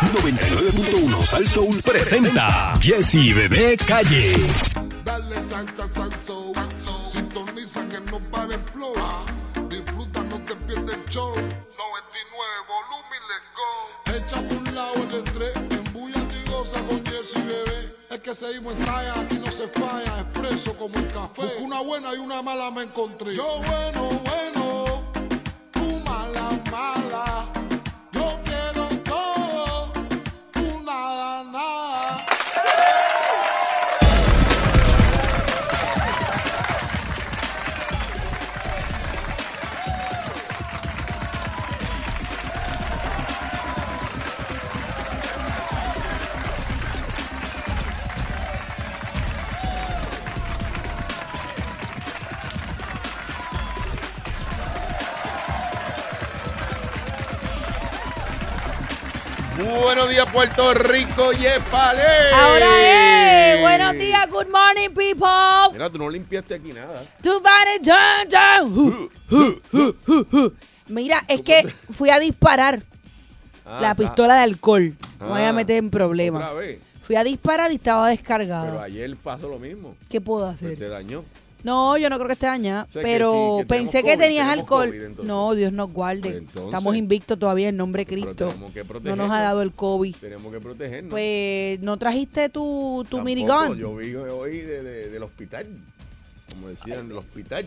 99.1 Sal Soul presenta Jesse Bebé Calle. Dale salsa, salso. Sintoniza que no pare el flow. Disfruta, no te pierdes el show. 99 volumen, let's go. Echa por un lado el estrés. Embúllate y goza con Jesse Bebé. Es que seguimos en talla, aquí no se falla. Expreso como el café. Busco una buena y una mala me encontré. Yo bueno, bueno. Tú mala, mala. Buenos días, Puerto Rico, Yepale. Ahora es. Buenos días, good morning, people. Mira, tú no limpiaste aquí nada. Tu hu, hu, hu. Mira, es que fui a disparar Ah, la está. pistola de alcohol. No me voy a Ah, meter en problemas. Fui a disparar y estaba Pero descargado. ayer pasó lo mismo. ¿Qué puedo Pues hacer? te dañó. No, yo no creo que esté dañada. O sea, que pero sí, que tenemos pensé que COVID, tenías tenemos alcohol. COVID, entonces. no, Dios nos guarde. Pues entonces. Estamos invictos todavía en nombre de Pero Cristo. tenemos que No nos protegernos. ha dado el COVID. Tenemos que protegernos. Pues, ¿no trajiste tu, tu Tampoco, minigun? Yo vi hoy de- de- del hospital. Como decían, del hospital.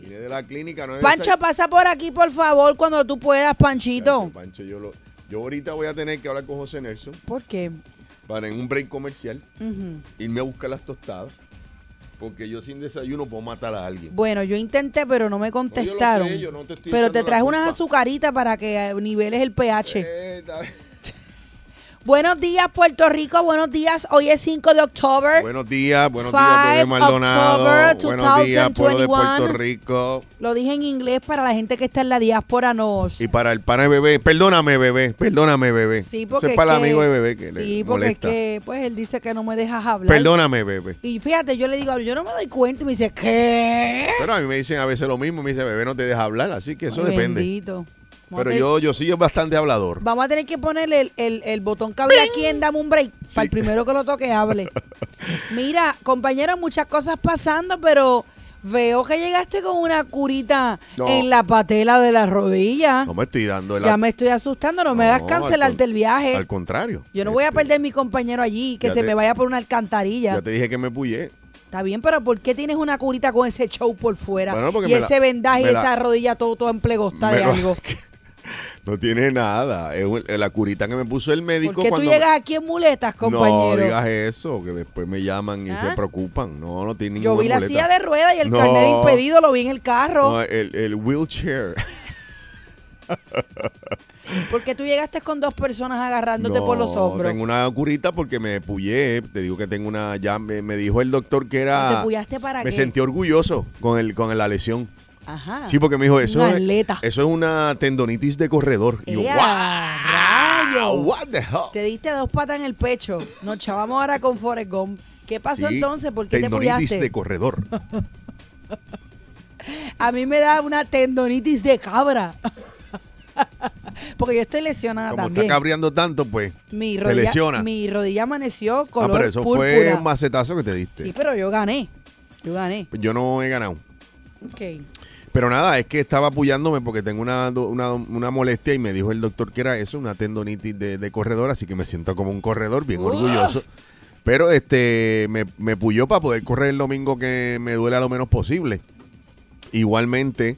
Vine de la clínica. No es Pancho, pasa por aquí, por favor, cuando tú puedas, Panchito. Pancho, yo, lo, yo ahorita voy a tener que hablar con José Nelson ¿Por qué? para en un break comercial Ujú. irme a buscar las tostadas. Porque yo sin desayuno puedo matar a alguien. Bueno, yo intenté, pero no me No, contestaron. yo lo sé, yo no te estoy pero te traes unas azucaritas para que eh, niveles el pH. Eh, Buenos días, Puerto Rico. Buenos días. Hoy es 5 de octubre. Buenos días, buenos días, bebé 5 Maldonado. Buenos días, pueblo de 2021. Puerto Rico. Lo dije en inglés para la gente que está en la diáspora. Nos. Y para el pana de bebé, perdóname, bebé, perdóname, bebé. Sí, porque es es para el que- amigo de bebé que Sí, le porque molesta. es que, pues, él dice que no me dejas hablar. Perdóname, bebé. Y fíjate, yo le digo, yo no me doy cuenta. Y me dice, ¿qué? Pero a mí me dicen a veces lo mismo, me dice, bebé, no te deja hablar, así que eso depende. Pero tener- yo, yo sí soy bastante hablador. Vamos a tener que ponerle el, el- el botón que había aquí en Dame un Break. Para el primero que lo toque, hable. Mira, compañero, muchas cosas pasando, pero veo que llegaste con una curita No. en la patela de la rodilla. No me estoy dando el ya me estoy asustando, no, me hagas cancelarte el viaje. Al contrario. Yo no voy a Este, perder mi compañero allí, que ya se te- me vaya por una alcantarilla. Ya te dije que me puyé. Está bien, pero ¿por qué tienes una curita con ese show por fuera? Bueno, y la- ese vendaje y la- esa rodilla todo, todo emplegosta de algo. No tiene nada. Es un- la curita que me puso el médico ¿Por qué tú cuando... llegas aquí en muletas, compañero? No digas eso, que después me llaman y ¿Ah? se preocupan. No, no tiene Yo ninguna vi la muleta. silla de ruedas y el No. carnet de impedido lo vi en el carro. No, el, el wheelchair. ¿Por qué tú llegaste con dos personas agarrándote por los hombros? Tengo una curita porque me puyé. Te digo que tengo una. Ya me, me dijo el doctor que era. ¿Te puyaste para me qué? sentí orgulloso con el con la lesión. Ajá. Sí, porque me dijo, eso, es, eso es una tendonitis de corredor. Y yo, ¡Ea, wow, what the hell? Te diste dos patas en el pecho. Nos chavamos ahora con Forrest Gump. ¿Qué pasó Sí, entonces? ¿Por qué te Tendonitis de corredor. A mí me da una tendonitis de cabra. Porque yo estoy lesionada Como también. está cabreando tanto, pues mi te rodilla, lesiona. mi rodilla amaneció ah, color pero eso púrpura. fue un macetazo que te diste. Sí, pero yo gané. Yo gané. Yo no he ganado. Ok. Pero nada, es que estaba apoyándome porque tengo una, una, una molestia y me dijo el doctor que era eso, una tendonitis de, de corredor, así que me siento como un corredor, bien Uf. orgulloso. Pero este me, me puyó para poder correr el domingo que me duele a lo menos posible. Igualmente,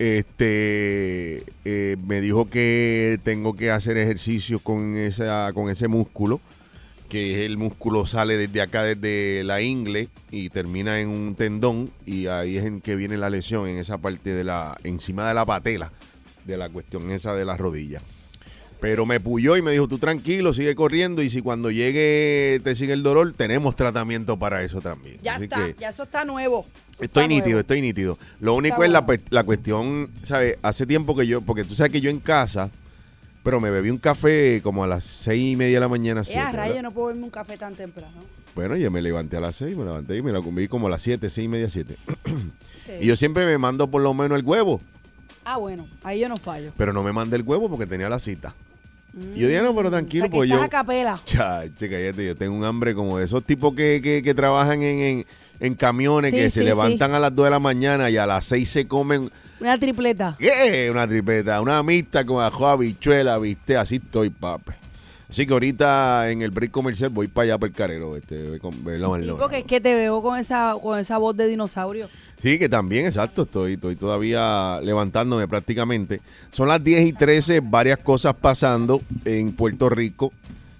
este eh, me dijo que tengo que hacer ejercicio con esa, con ese músculo, que es el músculo sale desde acá, desde la ingle, y termina en un tendón, y ahí es en que viene la lesión, en esa parte de la, encima de la patela, de la cuestión esa de la rodilla. Pero me puyó y me dijo, tú tranquilo, sigue corriendo, y si cuando llegue te sigue el dolor, tenemos tratamiento para eso también. Ya Así está, ya eso está nuevo. Estoy Está nítido, nuevo. estoy nítido. Lo único Está es la, bueno. la cuestión, ¿sabes? Hace tiempo que yo, porque tú sabes que yo en casa, pero me bebí un café como a las seis y media de la mañana. Eh, siete, a rayo, no puedo verme un café tan temprano. Bueno, yo me levanté a las seis, me levanté y me la comí como a las siete, seis y media, siete. Sí. Y yo siempre me mando por lo menos el huevo, Ah, bueno, ahí yo no fallo. pero no me mandé el huevo porque tenía la cita. Y yo dije, no, pero O tranquilo, sea, que pues estás yo... a capela. Chache, cállate, yo tengo un hambre como de esos tipos que, que, que trabajan en, en, en camiones, Sí, que sí, se levantan sí. a las 2 de la mañana y a las 6 se comen, Una tripleta. ¿qué? Una tripeta, una mixta con ajo, habichuela, viste, así estoy, papi. Así que ahorita en el break comercial voy para allá, para el carero, este, con, ¿verdad, Sí, Marlon? porque es que te veo con esa, con esa voz de dinosaurio. Sí, que también, exacto, estoy, estoy todavía levantándome prácticamente. Son las 10 y 13, varias cosas pasando en Puerto Rico.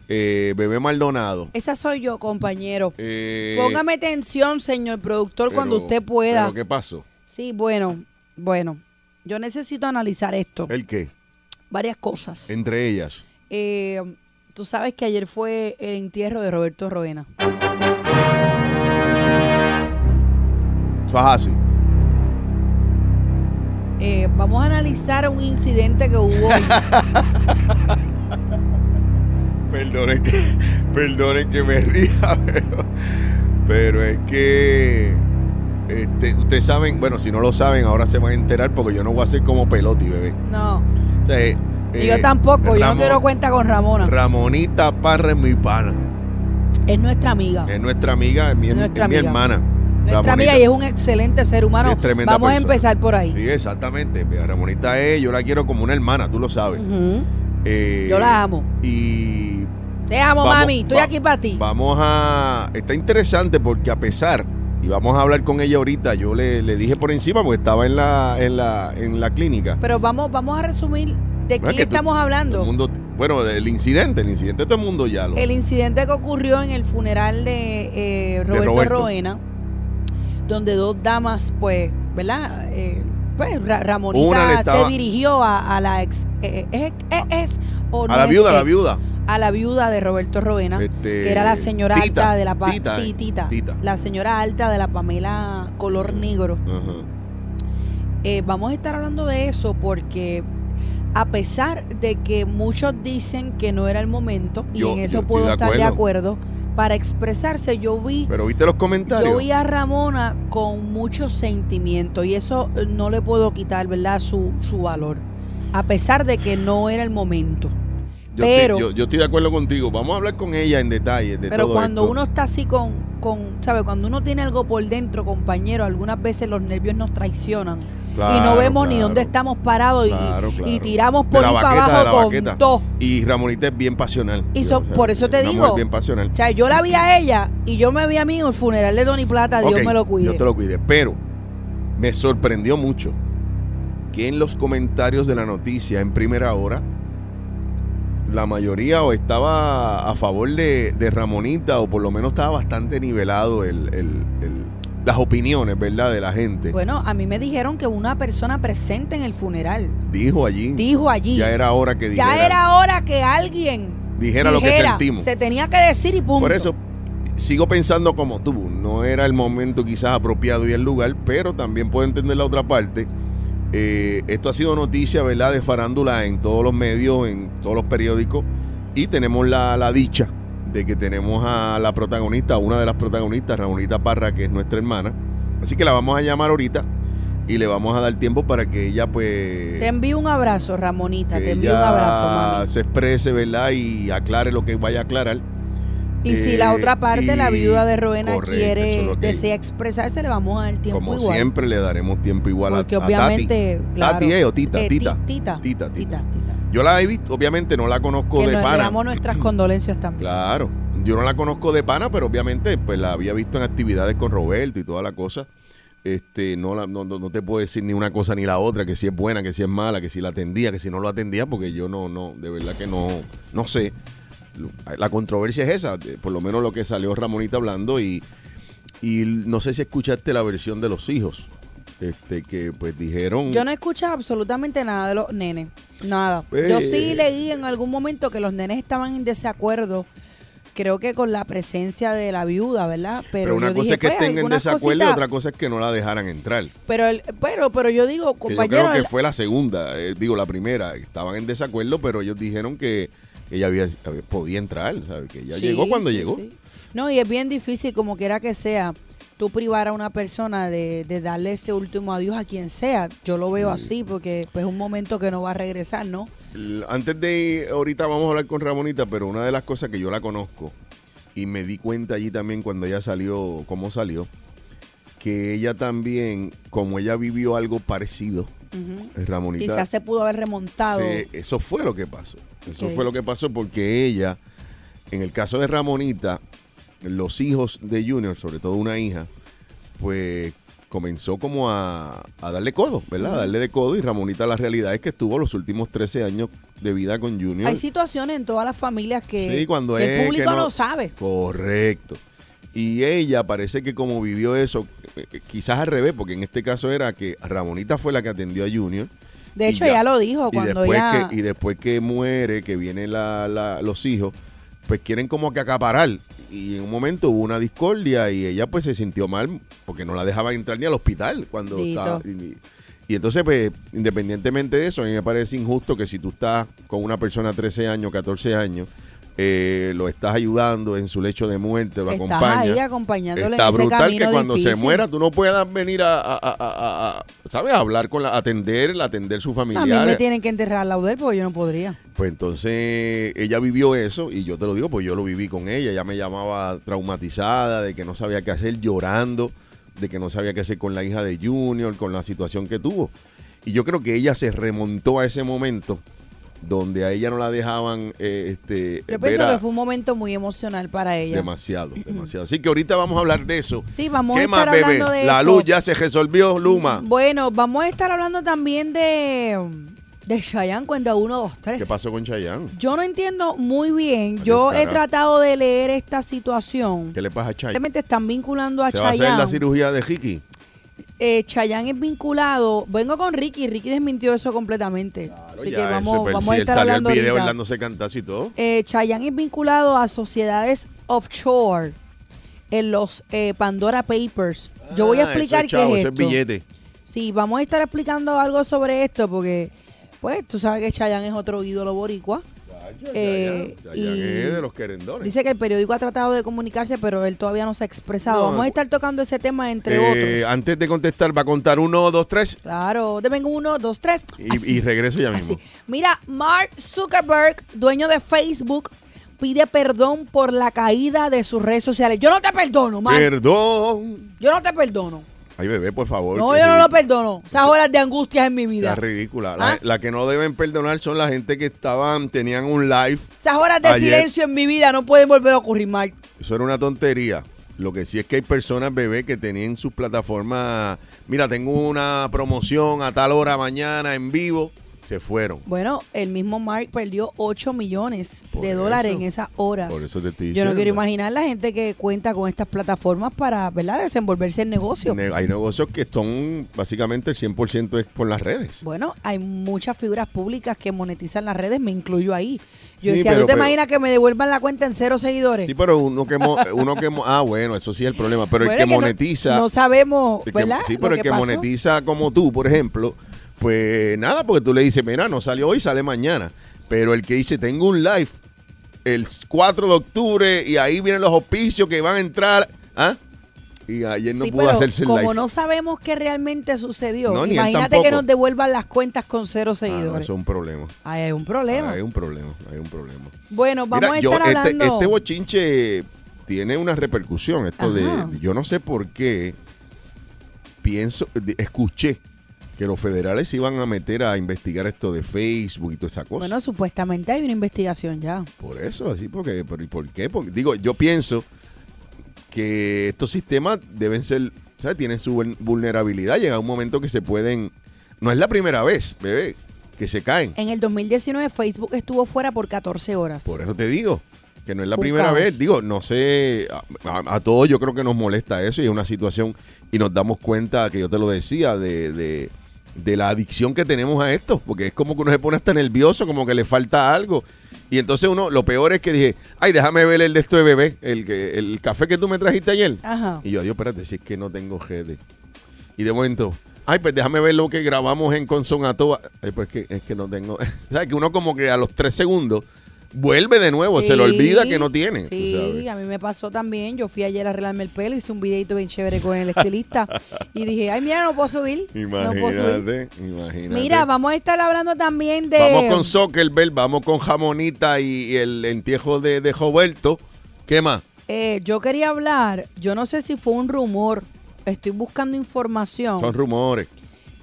Eh, Bebé Maldonado. Esa soy yo, compañero. Eh, Póngame atención, señor productor, cuando usted pueda. ¿Pero qué pasó? Sí, bueno, bueno. Yo necesito analizar esto. ¿El qué? Varias cosas. Entre ellas. Eh, tú sabes que ayer fue el entierro de Roberto Roena. Eso es así. Eh, vamos a analizar un incidente que hubo. Perdonen que, perdonen que me ría, pero, pero es que este, ustedes saben, bueno, si no lo saben, ahora se van a enterar porque yo no voy a ser como peloti, bebé. No, O sea, eh, y yo tampoco. yo no quiero cuenta con Ramona. Ramonita Parra es mi pana. es nuestra amiga. Es nuestra amiga, es mi, Nuestra es mi hermana. nuestra Ramonita. amiga y es un excelente ser humano. Vamos a empezar por ahí. Sí, exactamente. Ramonita es, yo la quiero como una hermana, tú lo sabes. Eh, Yo la amo. Y Te amo, Vamos, mami. Estoy va- aquí para ti. Vamos a. Está interesante porque a pesar, y vamos a hablar con ella ahorita, yo le, le dije por encima porque estaba en la, en la, en la clínica. Pero vamos, vamos a resumir de Bueno, quién que tú- estamos Todo hablando. el mundo- bueno, del incidente, el incidente todo el mundo ya lo. El incidente que ocurrió en el funeral de eh, Roberto, Roberto. Roena, donde dos damas, pues, ¿verdad? Eh, pues Ramonita estaba- se dirigió a, a la ex. eh, eh, es, es- o no a la es viuda, a la ex, viuda. A la viuda de Roberto Roena, Este, que era la señora Tita, alta de la pa- Tita, sí, tita, Tita. La señora alta de la Pamela color negro. Eh, vamos a estar hablando de eso porque a pesar de que muchos dicen que no era el momento, y Yo- en eso puedo de estar de acuerdo. acuerdo, para expresarse yo vi, Pero viste los comentarios. yo vi a Ramona con mucho sentimiento y eso eh, no le puedo quitar, ¿verdad? Su, su valor, a pesar de que no era el momento. Yo pero- estoy, yo, yo estoy de acuerdo contigo. Vamos a hablar con ella en detalle de Pero todo cuando esto. uno está así con, con, ¿sabe? Cuando uno tiene algo por dentro, compañero, algunas veces los nervios nos traicionan. y no Claro, vemos ni dónde estamos parados y- Claro, y, claro. tiramos por ahí para abajo con todo. Y Ramonita es bien pasional. Y so- O sea, por eso te digo. mujer bien pasional. O sea, yo la vi a ella y yo me vi a mí en el funeral de Tony Plata, Dios me lo cuide. Dios te lo cuide. Pero me sorprendió mucho que en los comentarios de la noticia en primera hora, la mayoría o estaba a favor de, de Ramonita o por lo menos estaba bastante nivelado el, el- el- las opiniones, ¿verdad? De la gente. Bueno, a mí me dijeron que una persona presente en el funeral Dijo allí. dijo allí, Ya era hora que dijera, ya era hora que alguien dijera lo que sentimos. Se tenía que decir y punto. Por eso sigo pensando como tú. No era el momento quizás apropiado y el lugar, pero también puedo entender la otra parte. Eh, esto ha sido noticia, ¿verdad? De farándula en todos los medios, en todos los periódicos. Y tenemos la, la dicha de que tenemos a la protagonista, una de las protagonistas, Ramonita Parra, que es nuestra hermana. Así que la vamos a llamar ahorita y le vamos a dar tiempo para que ella, pues. Te envío un abrazo, Ramonita, te envío un abrazo, mami. se exprese, ¿verdad? Y aclare lo que vaya a aclarar. Y si la eh, otra parte, la viuda de Roena, correcto, quiere, es desea expresarse, le vamos a dar tiempo Como igual. siempre le daremos tiempo igual a- Porque a, obviamente, Tati. claro. Tati eh, o Tita, Eh, Tita. ti- tita, Tita, tita, Tita. tita. Yo la he visto, obviamente no la conozco Que de nos pana. damos nuestras condolencias también. Claro. Yo no la conozco de pana, pero obviamente pues la había visto en actividades con Roberto y toda la cosa. Este, no, la- no, no- no te puedo decir ni una cosa ni la otra, que si es buena, que si es mala, que si la atendía, que si no lo atendía, porque yo no, no, de verdad que no, no sé. La controversia es esa, por lo menos lo que salió Ramonita hablando y, y no sé si escuchaste la versión de los hijos, este, que pues dijeron... Yo no he escuchado absolutamente nada de los nenes. Nada. Eh. Yo sí leí en algún momento que los nenes estaban en desacuerdo. Creo que con la presencia de la viuda, ¿verdad? Pero, Pero una yo cosa dije, es que pues, estén en desacuerdo y otra cosa es que no la dejaran entrar. Pero, el- pero, pero yo digo, Que yo compañero, creo que el- fue la segunda, eh, digo la primera. Estaban en desacuerdo, pero ellos dijeron que ella había, podía entrar, ¿sabes? Que ella Sí, llegó cuando llegó. sí. No, y es bien difícil, como quiera que sea, tú privar a una persona de, de darle ese último adiós a quien sea. Yo lo veo así porque pues es un momento que no va a regresar, ¿no? Antes de ahorita vamos a hablar con Ramonita, pero una de las cosas que yo la conozco y me di cuenta allí también cuando ella salió, cómo salió, que ella también, como ella vivió algo parecido, Ramonita. Quizás se pudo haber remontado. se- eso fue lo que pasó. Eso fue lo que pasó porque ella, en el caso de Ramonita, los hijos de Junior, sobre todo una hija, pues comenzó como a, a darle codo, ¿verdad? A darle de codo y Ramonita la realidad es que estuvo los últimos 13 años de vida con Junior. Hay situaciones en todas las familias que, Sí, cuando que es el público que no, sabe. Correcto. Y ella parece que como vivió eso, quizás al revés, porque en este caso era que Ramonita fue la que atendió a Junior. De Y hecho, ya- ella lo dijo y cuando ella... que, y después que muere, que vienen la- la- los hijos, pues quieren como que acaparar. Y en un momento hubo una discordia y ella pues se sintió mal porque no la dejaban entrar ni al hospital cuando Dito. estaba. Y, y entonces, pues, independientemente de eso, a mí me parece injusto que si tú estás con una persona 13 años, 14 años, eh, lo estás ayudando en su lecho de muerte, lo Estás acompañas. ahí acompañándole Está en ese brutal camino que cuando se muera tú no puedas venir a, a- a- a- a- ¿sabes? A hablar con la, atender, atender su A familia. mí me tienen que enterrar de él porque yo no podría. Pues entonces ella vivió eso y yo te lo digo, pues yo lo viví con ella. Ella me llamaba traumatizada, de que no sabía qué hacer, llorando, de que no sabía qué hacer con la hija de Junior, con la situación que tuvo. Y yo creo que ella se remontó a ese momento donde a ella no la dejaban eh, este, Yo pienso a- que fue un momento muy emocional para ella. demasiado, demasiado. Así que ahorita vamos a hablar de eso. Sí, vamos a ¿Qué estar más, bebé? hablando de La eso. luz ya se resolvió, Luma. Bueno, vamos a estar hablando también de, de Chayanne cuenta 1, 2, 3. ¿Qué pasó con Chayanne? Yo no entiendo muy bien. Yo he tratado de leer esta situación. ¿Qué le pasa a Chayanne? Realmente están vinculando a ¿Se va a hacer Chayanne. la cirugía de Ricky? Eh, Chayanne es vinculado. Vengo con Ricky. Ricky desmintió eso completamente. Así que vamos, vamos a si él estar hablando el video él ahorita. dándose cantazo y todo. Eh, Chayanne es vinculado a sociedades offshore en los eh, Pandora Papers. Yo voy a Ah, explicar es chavo, qué es esto. es billete. Sí, vamos a estar explicando algo sobre esto porque, pues, tú sabes que Chayanne es otro ídolo boricua. Eh, y de los querendones. Dice que el periódico ha tratado de comunicarse, pero él todavía no se ha expresado. No, Vamos a estar tocando ese tema entre Eh, otros. Antes de contestar, va a contar uno, dos, tres. Claro, de vengo uno, dos, tres. Y, Así. y regreso ya mismo. Así. Mira, Mark Zuckerberg, dueño de Facebook, pide perdón por la caída de sus redes sociales. Yo no te perdono, Mark. Perdón. Yo no te perdono. Ay, bebé, por favor. No, yo no lo perdono. Esas horas de angustias en mi vida. ridícula. La, ¿Ah? la que no deben perdonar son la gente que estaban, tenían un live. Esas horas de Ayer- silencio en mi vida no pueden volver a ocurrir, Mark. Eso era una tontería. Lo que sí es que hay personas, bebé, que tenían sus plataformas. Mira, tengo una promoción a tal hora mañana en vivo. Se fueron. Bueno, el mismo Mark perdió 8 millones Por de dólares en esas horas. Por eso te estoy Yo diciendo. no quiero imaginar la gente que cuenta con estas plataformas para, ¿verdad?, desenvolverse en negocio. Ne- Hay negocios que son básicamente el 100% es por las redes. Bueno, hay muchas figuras públicas que monetizan las redes, me incluyo ahí. Yo Sí, decía, pero- ¿tú te pero- imaginas que me devuelvan la cuenta en cero seguidores? Sí, pero uno que mo- uno que mo- ah bueno, eso sí es el problema, pero Bueno, el que monetiza No, sabemos, el que- ¿verdad? sí, pero el que pasó. monetiza como tú, por ejemplo, pues nada, porque tú le dices, "Mira, no salió hoy, sale mañana." Pero el que dice, "Tengo un live el 4 de octubre y ahí vienen los auspicios que van a entrar", ¿ah? Y ayer no Sí, pudo hacerse el como live. no sabemos qué realmente sucedió, No, imagínate que nos devuelvan las cuentas con cero Ah, no, seguidores. eso es un problema. Ahí hay un problema. Hay un problema, hay un problema. Bueno, vamos Mira, a yo, estar este, hablando. este bochinche tiene una repercusión. Esto de, yo no sé por qué pienso, escuché que los federales se iban a meter a investigar esto de Facebook y toda esa cosa. Bueno, supuestamente hay una investigación ya. por eso, así, porque, por, ¿y por qué? Porque, digo, yo pienso que estos sistemas deben ser, ¿sabes? Tienen su vul- vulnerabilidad. Llega un momento que se pueden, no es la primera vez, bebé, que se caen. En el 2019 Facebook estuvo fuera por 14 horas. Por eso te digo que no es la Un primera caos. vez. Digo, no sé, a, a- a todos yo creo que nos molesta eso y es una situación y nos damos cuenta, que yo te lo decía, de, de- de la adicción que tenemos a esto, porque es como que uno se pone hasta nervioso, como que le falta algo. Y entonces uno, lo peor es que dije, ay, déjame ver el de esto de bebé, el, que, el café que tú me trajiste ayer. Ajá. Y yo, adiós, espérate, si es que no tengo GD. Y de momento, ay, pues déjame ver lo que grabamos en Consonatoa. Ay, pues que, es que no tengo. ¿Sabes? Que uno como que a los tres segundos vuelve de nuevo, se le olvida que no tiene. Sí, sabes. a mí me pasó también. Yo fui ayer a arreglarme el pelo, hice un videito bien chévere con el estilista y dije, ay, mira, no puedo subir. No puedo subir. Imagínate, imagínate. Mira, vamos a estar hablando también de... Vamos con Zuckerberg, vamos con Jamonita y, y el entierro de, de Roberto. ¿Qué más? Eh, yo quería hablar, yo no sé si fue un rumor, estoy buscando información Son rumores.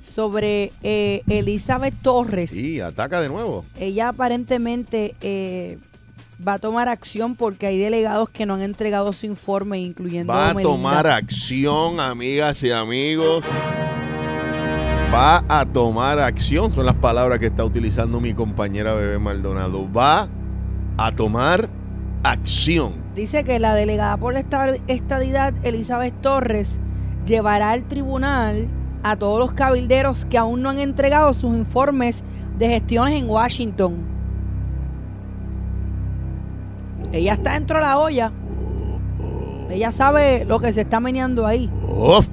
Sobre eh, Elizabeth Torres. Y ataca de nuevo. Ella aparentemente eh, va a tomar acción porque hay delegados que no han entregado su informe, incluyendo Va a Melinda. tomar acción, amigas y amigos. Va a tomar acción. Son las palabras que está utilizando mi compañera Bebé Maldonado. Va a tomar acción. Dice que la delegada por la esta- estadidad, Elizabeth Torres, llevará al tribunal a todos los cabilderos que aún no han entregado sus informes de gestiones en Washington. Ella está dentro de la olla. Ella sabe lo que se está meneando ahí. Uf.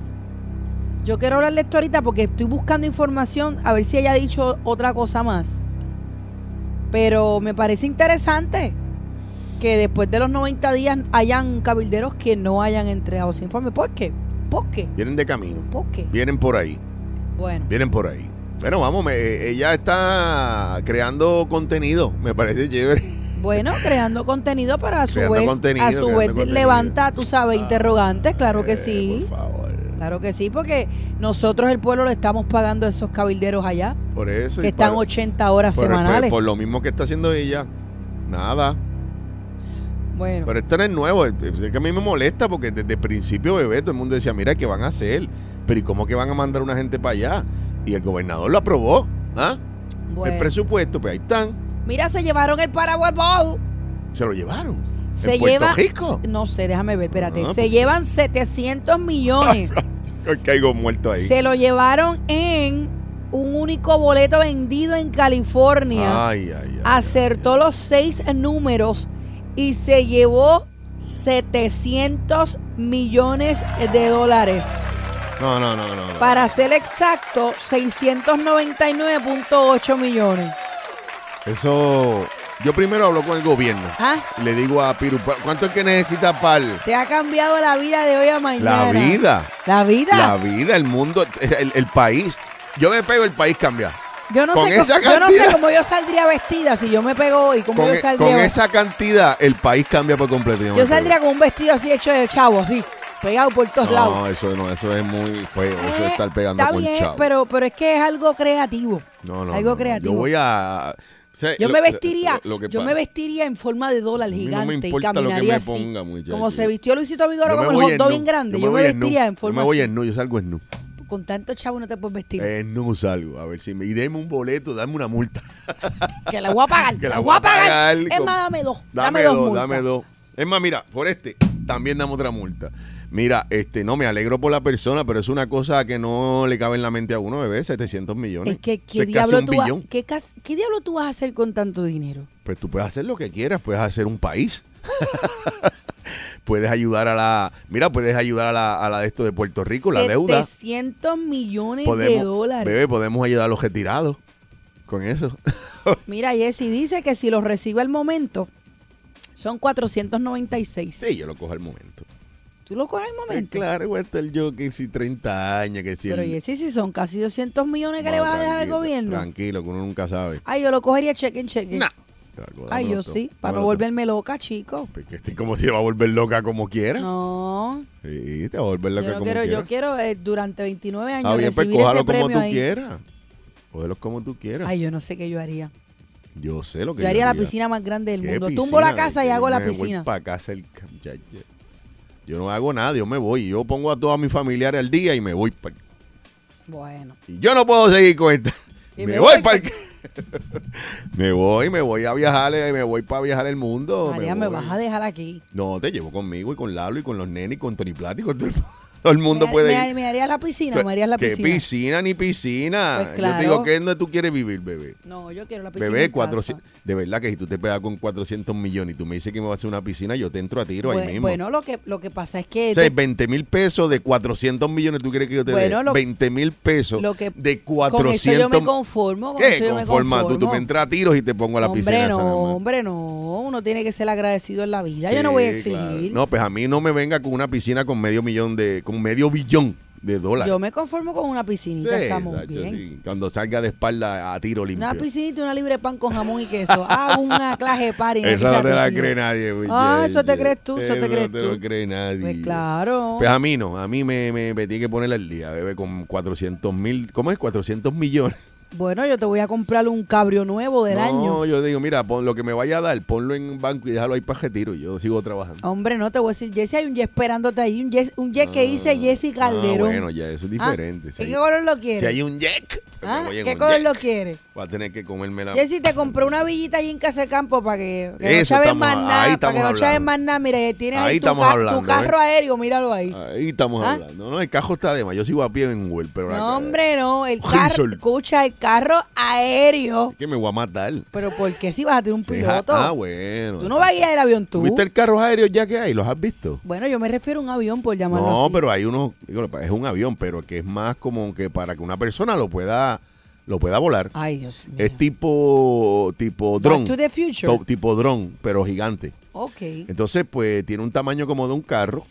Yo quiero hablarle esto ahorita porque estoy buscando información a ver si ella ha dicho otra cosa más. Pero me parece interesante que después de los 90 días hayan cabilderos que no hayan entregado su informe. ¿Por qué? ¿Por qué? Vienen de camino. ¿Por qué? Vienen por ahí. Bueno, Vienen por ahí. Bueno, vamos, me- ella está creando contenido. Me parece chévere. bueno, creando contenido, pero a su Creando vez, contenido, a su vez contenido. levanta, tú sabes, interrogantes, claro que Eh, sí. Por favor. Claro que sí, porque nosotros el pueblo le estamos pagando a esos cabilderos allá, Por eso. que están para- 80 horas por, semanales. por- por lo mismo que está haciendo ella. Nada. Bueno. Pero esto no es nuevo. Es que a mí me molesta porque desde el principio, bebé, todo el mundo decía, mira, ¿qué van a hacer? Pero ¿y cómo que van a mandar una gente para allá? Y el gobernador lo aprobó. ¿Ah? bueno. El presupuesto, pues ahí están. Mira, se llevaron el Paraguay Bowl. Se lo llevaron. Se en Puerto Rico. No sé, déjame ver, espérate. Ah, se llevan 700 millones. Caigo muerto ahí. se lo llevaron en un único boleto vendido en California. Ay, ay, ay. Acertó los seis números y se llevó 700 millones de dólares. No, no, no, no. no. Para ser exacto, 699.8 millones. Eso. Yo primero hablo con el gobierno. ¿Ah? Le digo a Piru, "¿Pa- ¿cuánto es que necesita para Te ha cambiado la vida de hoy a mañana. la vida? La vida. La vida, el mundo, el, el país. Yo me pego, el país cambia. Yo no, Con sé esa cómo, yo no sé cantidad- cómo yo saldría vestida si yo me pego hoy, cómo Con, yo e- saldría. con esa cantidad, el país cambia por completo. yo me saldría con un vestido así hecho de chavo, así, pegado por todos No, lados. eso no, eso es muy feo. Eso Eh, es estar pegando Está con bien, chavo. pero, pero es que es algo creativo. no, no, algo no, no. creativo. Yo voy a. o sea, Yo lo- me vestiría, lo- lo que yo me vestiría en forma de dólar no me gigante y caminaría me así. muchacho. como se vistió Luisito Vigoro yo me como el hot dog bien grande. Yo, me en nu. vestiría en forma Yo me voy en nu, yo salgo en nu. Con tanto chavo no te puedes vestir. En nu salgo. A ver si me. Y deme un boleto, dame una multa. que la voy a pagar. Que la voy a pagar. Es más, dame dos. Dame, dos. dos, dame dos. Es más, mira, por este también damos otra multa. Mira, este, no me alegro por la persona, pero es una cosa que no le cabe en la mente a uno, bebé, 700 millones. Es que, ¿qué diablo, tú vas, billón. ¿qué, cas- ¿qué diablo tú vas a hacer con tanto dinero? Pues tú puedes hacer lo que quieras, puedes hacer un país. puedes ayudar a la, mira, puedes ayudar a la, a la de esto de Puerto Rico, la deuda. 700 millones de dólares. bebé, podemos ayudar a los retirados con eso. Mira, Jessy dice que si los recibe al momento, son 496. sí, yo lo cojo al momento. ¿Tú lo coges al Pues momento? claro, voy a estar yo que si 30 años, que si Pero el- Jessy, si son casi 200 millones que No, le vas a dejar al gobierno. Tranquilo, que uno nunca sabe. Ay, yo lo cogería cheque en cheque. Nah. Ay, yo sí, para no volverme loca, chico. Porque este como se va a volver loca como quiera. No, Sí, te va a volver yo loca no como quiero, quiera. yo quiero eh, durante 29 años Ah, bien, pues recibir ese cójalo como tú ahí. quieras. Cógelos como tú quieras. Ay, yo no sé qué yo haría. yo sé lo que Yo haría la piscina más grande del ¿Qué mundo. piscina? Tumbo la casa y Yo hago la me voy piscina. pa' casa el. Yo no hago nada, yo me voy. Yo pongo a todos mis familiares al día y me voy. pa- Bueno. Y yo no puedo seguir con esto. Y Me, me voy voy para Me voy, me voy a viajar, eh, me voy para viajar el mundo. María, me vas a dejar aquí. No, te llevo conmigo y con Lalo y con los nenes y con Tony Plata y con todo el- Todo el mundo ¿Me, puede me, ir. me harías la piscina me harías la ¿Qué piscina? piscina ni piscina? Pues Yo te digo que es donde tú quieres vivir, bebé. No, yo quiero la piscina. Bebé, en casa. 400, de verdad que si tú te pegas con 400 millones y tú me dices que me vas a hacer una piscina, yo te entro a tiro ahí mismo. Bueno, lo que, lo que pasa es que... o sea, de- 20 mil pesos de 400 millones, ¿tú quieres que yo te Bueno, dé? lo- 20 mil pesos lo que- de con 400 eso yo me conformo. Con ¿Qué? eso yo me Conforma, tú, tú conformo. me entras a tiros y te pongo a la hombre, piscina. no, nada más. hombre, no. Uno tiene que ser agradecido en la vida. yo no voy a exigir. claro. No, pues a mí no me venga con una piscina con medio millón de, con medio billón de dólares. Yo me conformo con una piscinita. Sí, estamos Sacho, bien. sí. Cuando salga de espalda a tiro limpio. Una piscinita y una libre pan con jamón y queso. Hago una clase de party. Eso no te la cree nadie. Ah, eso te crees tú, eso te crees no te tú. lo cree nadie. Pues claro. Pues a mí no, a mí me, me, me tiene que poner al día, bebé, con 400 mil, ¿cómo es? 400 millones. Bueno, yo te voy a comprar un cabrio nuevo del no, año. yo digo, mira, pon lo que me vaya a dar, ponlo en un banco y déjalo ahí para retiro. Yo sigo trabajando. Hombre, no te voy a decir, Jessy, hay un jet esperándote ahí, un jet, un jet que dice Jessy Calderón. Ah, bueno, ya eso es Ah, diferente. ¿y Si qué hay- color lo quieres? Si hay un jack, ¿Ah? ¿Qué color lo quieres? Voy a tener que comerme la... Jessy, te compré una villita allí en Casa de Campo para que, que no chaves más nada. Para que no chaves más nada. Mira, tienes ahí, Ahí tu, estamos ca- hablando, tu carro ¿eh? aéreo, míralo ahí. Ahí estamos ¿Ah? hablando. No, el carro está de más. Yo sigo a pie en Uber, pero... No, hombre, no. El carro, escucha, el carro aéreo. Es que me voy a matar. Pero ¿por qué si vas a tener un piloto? Ah, bueno. Tú no vas a ir al avión tú. ¿Viste el carro aéreo ya que hay? ¿Los has visto? Bueno, yo me refiero a un avión, por llamarlo No, así. pero hay uno, digo, es un avión, pero que es más como que para que una persona lo pueda, lo pueda volar. Ay, Dios mío. Es tipo, tipo dron. to the future. Tipo dron, pero gigante. Ok. Entonces, pues tiene un tamaño como de un carro.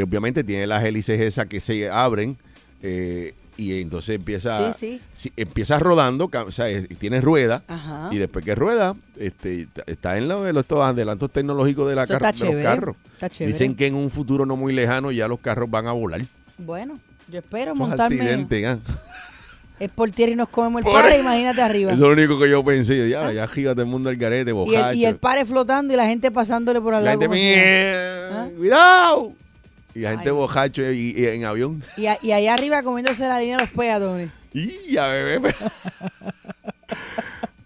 Obviamente tiene las hélices esas que se abren. eh, y entonces empieza, Sí, si- empieza rodando, o sea, es- tiene rueda. Ajá. Y después que rueda, este, está en lo de los adelantos tecnológicos de, la Eso car- de los carros. está chévere. Dicen que en un futuro no muy lejano ya los carros van a volar. Bueno, yo espero Esos montarme. accidentes, ¿ah? Es por tierra y nos comemos el pare, imagínate arriba. Eso es lo único que yo pensé. Ya, ya arriba todo el mundo al garete, Y bojacho. el, y el pare flotando y la gente pasándole por al La lado. gente, "Mierda, nada. ¿Ah? ¡Cuidado! Y la gente Ay. bojacho y, y en avión. Y, a- y allá arriba comiéndose la línea de los peatones. Y ya, bebé.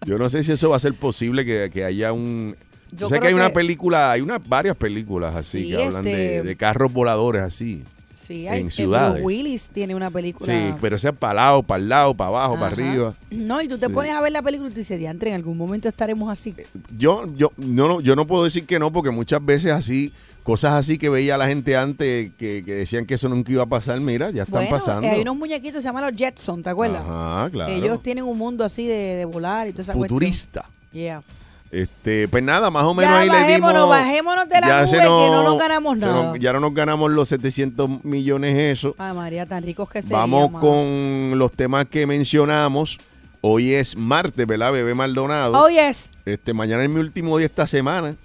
Yo no sé si eso va a ser posible que, que haya un. Yo Yo sé que hay una que- película, hay una, varias películas así Sí, que hablan de, este- de carros voladores así. Sí, hay, En eh, ciudades. Bruce Willis tiene una película. Sí, pero sea para lado, para el lado, para abajo, para arriba. No, y tú te Sí. pones a ver la película y tú dices, diantre, en algún momento estaremos así. Yo, yo, no, no, yo no puedo decir que no, porque muchas veces así, cosas así que veía la gente antes que, que decían que eso nunca iba a pasar, mira, ya están bueno, pasando. eh, hay unos muñequitos que se llaman los Jetson, ¿te acuerdas? Ajá, claro. Ellos tienen un mundo así de, de volar y toda esa cuestión. Futurista. Yeah. Este, pues nada, más o menos Ya ahí le dimos. bajémonos de la ya nube se que nos- no nos ganamos nos- nada. ya no nos ganamos los 700 millones eso. Ay, María, tan ricos que se Vamos con los temas que mencionamos. Hoy es martes, ¿verdad, bebé Maldonado? Oh, yes. Este, mañana es mi último día esta semana.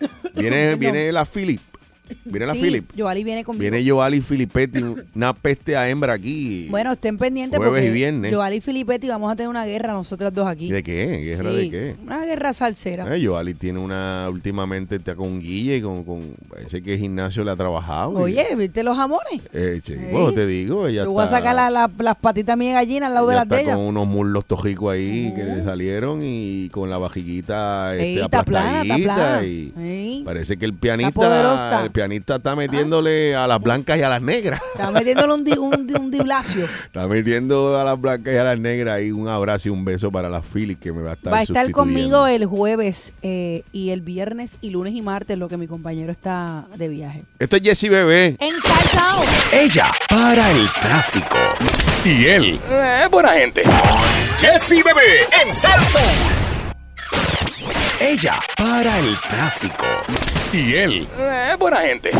Viene, viene la Philip. Viene la sí, Philip. Joali viene conmigo. Viene Joali Filipetti, una peste a hembra aquí. Bueno, estén pendientes Jueves porque y viernes. Joali y Filipetti vamos a tener una guerra nosotras dos aquí. ¿De qué? ¿Guerra Sí, de qué? Una guerra salsera. Eh, Joali tiene una, últimamente está con Guille, con, con parece que gimnasio le ha trabajado. y- Oye, ¿viste los jamones? Eh, Sí. pues te digo, ella Yo voy a está- sacar la- la- las patitas mías gallina al lado de las de está ella. con unos muslos tojicos ahí que le salieron y con la vajiguita este, está plana, está aplastadita plana. y Ey, parece que el pianista pianista está metiéndole a las blancas y a las negras. Está metiéndole un, di- un, di- un diblacio. Está metiendo a las blancas y a las negras y un abrazo y un beso para la Philly que me va a estar Va a estar sustituyendo. conmigo el jueves eh, y el viernes y lunes y martes, lo que mi compañero está de viaje. Esto es Jesse Bebé. En. Ella para el tráfico. Y él es buena gente. Jesse Bebé en Salsa. Ella para el tráfico. Y él es buena gente.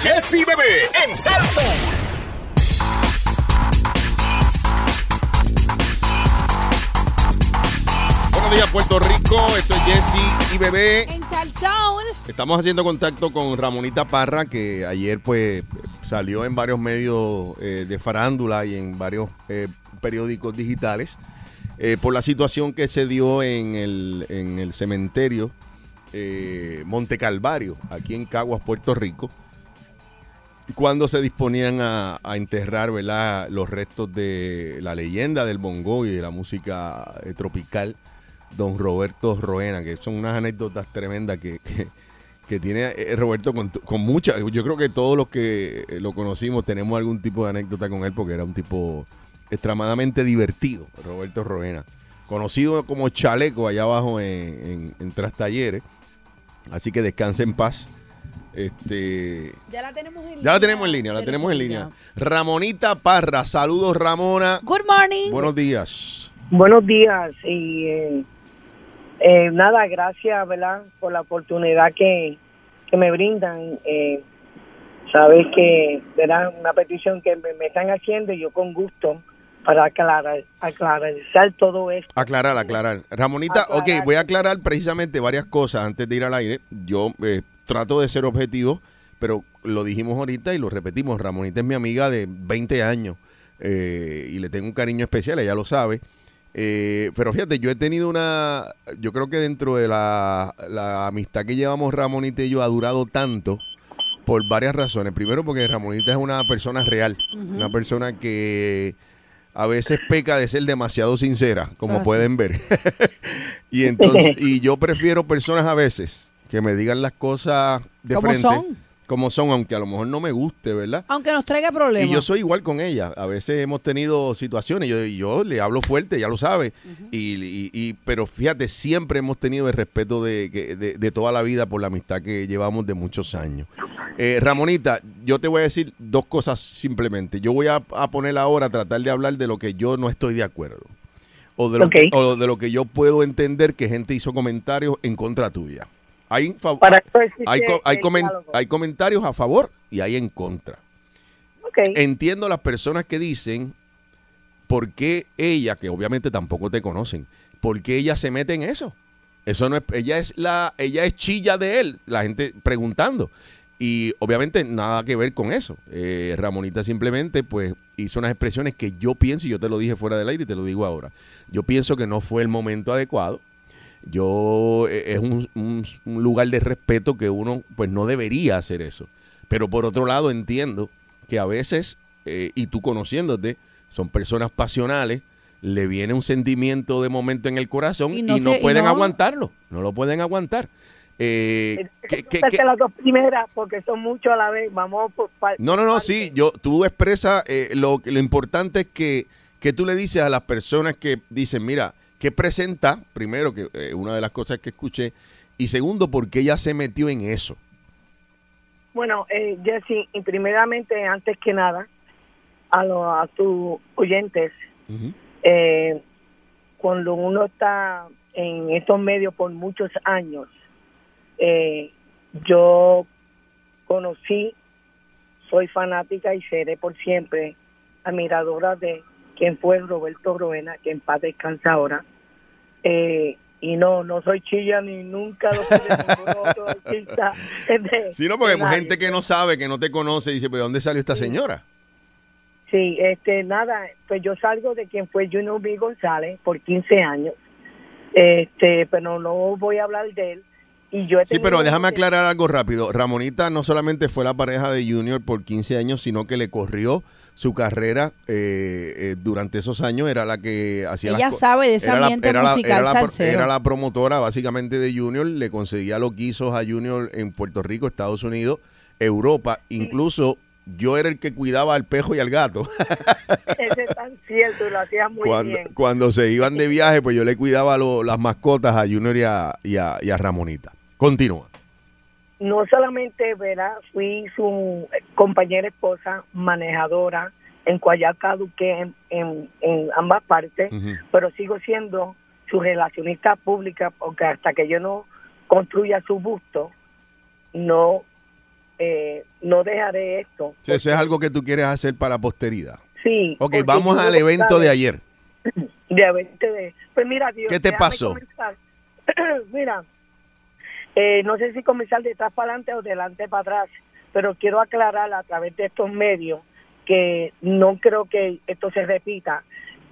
Jesse Bebé en Salsa. Buenos días, Puerto Rico. Esto es Jesse y Bebé. En Salsao. Estamos haciendo contacto con Ramonita Parra, que ayer pues salió en varios medios eh, de farándula y en varios eh, periódicos digitales eh, por la situación que se dio en el, en el cementerio eh, Monte Calvario, aquí en Caguas, Puerto Rico, cuando se disponían a, enterrar ¿verdad? los restos de la leyenda del bongo y de la música eh, tropical, don Roberto Roena, que son unas anécdotas tremendas que, que, tiene eh, Roberto con, con mucha. Yo creo que todos los que eh, lo conocimos tenemos algún tipo de anécdota con él porque era un tipo extremadamente divertido, Roberto Roena. Conocido como Chaleco allá abajo en, en, Tras Talleres. Así que descanse en paz. Este, ya la tenemos en línea. Ya la tenemos en línea, la tenemos en línea. Ramonita Parra, saludos Ramona. Good morning. Buenos días. Buenos días y eh, eh, nada, gracias, ¿verdad? Por la oportunidad que, que me brindan. Eh, sabes que, ¿verdad? Una petición que me, están haciendo y yo con gusto para aclarar, aclarar todo esto. Aclarar, aclarar. Ramonita, ok, voy a aclarar precisamente varias cosas antes de ir al aire. Yo eh, trato de ser objetivo, pero lo dijimos ahorita y lo repetimos. Ramonita es mi amiga de 20 años eh, y le tengo un cariño especial, ella lo sabe. Eh, pero fíjate, yo he tenido una, yo creo que dentro de la, amistad que llevamos Ramonita y yo ha durado tanto por varias razones. Primero porque Ramonita es una persona real, una persona que a veces peca de ser demasiado sincera, como pueden ver. y entonces, y yo prefiero personas a veces que me digan las cosas de frente como son, aunque a lo mejor no me guste, ¿verdad? Aunque nos traiga problemas. Y yo soy igual con ella. A veces hemos tenido situaciones, yo, yo le hablo fuerte, ya lo sabe, y, pero fíjate, siempre hemos tenido el respeto de, de, toda la vida por la amistad que llevamos de muchos años. Eh, Ramonita, yo te voy a decir dos cosas simplemente. Yo voy a, poner ahora a tratar de hablar de lo que yo no estoy de acuerdo. O de, lo o de lo que yo puedo entender que gente hizo comentarios en contra tuya. Hay, hay, comentarios a favor y hay en contra. Entiendo las personas que dicen por qué ella, que obviamente tampoco te conocen, por qué ella se mete en eso. Eso no es, ella es la, ella es chilla de él, la gente preguntando. Y obviamente nada que ver con eso. Eh, Ramonita simplemente pues hizo unas expresiones que yo pienso, y yo te lo dije fuera del aire y te lo digo ahora, yo pienso que no fue el momento adecuado yo eh, es un, lugar de respeto que uno pues no debería hacer eso. Pero por otro lado entiendo que a veces, eh, y tú conociéndote, son personas pasionales, le viene un sentimiento de momento en el corazón y no, pueden aguantarlo, no lo pueden aguantar. Eh, que, las dos primeras porque son muchos a la vez. Vamos por No, no, no, sí, yo, tú expresas eh, lo, lo importante es que, que tú le dices a las personas que dicen, mira, ¿Qué presenta? Primero, que eh, una de las cosas que escuché. Y segundo, ¿por qué ella se metió en eso? Bueno, eh, Jesse, y primeramente, antes que nada, a, a tus oyentes, eh, cuando uno está en estos medios por muchos años, eh, yo conocí, soy fanática y seré por siempre admiradora de quien fue Roberto Roena, que en paz descansa ahora, eh, y no, no soy chilla ni nunca lo fui de otro artista. sí, no, porque hay gente que no sabe, que no te conoce, y dice, pero ¿dónde salió esta señora? Sí, este, nada, pues yo salgo de quien fue Junior B. González por 15 años, este, pero no voy a hablar de él. Y yo sí, pero déjame aclarar algo rápido. Ramonita no solamente fue la pareja de Junior por 15 años, sino que le corrió su carrera eh, eh, durante esos años era la que hacía ella sabe de ese ambiente era musical la, era, la, promotora básicamente de Junior le conseguía los guisos a Junior en Puerto Rico Estados Unidos Europa incluso yo era el que cuidaba al pejo y al gato. Ese es tan cierto, lo hacía muy cuando, bien. Cuando se iban de viaje, pues yo le cuidaba las mascotas a Junior y a, y a Ramonita. Continúa no solamente ¿verdad? fui su compañera esposa, manejadora en Cuayaca, Duque, en, ambas partes, pero sigo siendo su relacionista pública porque hasta que yo no construya su busto, no, eh, no dejaré esto. eso es algo que tú quieres hacer para posteridad. Sí. Ok, vamos al evento de ayer. De evento de... Pues mira, Dios, ¿Qué te pasó? mira, eh, no sé si comenzar de atrás para adelante o delante para atrás, pero quiero aclarar a través de estos medios que no creo que esto se repita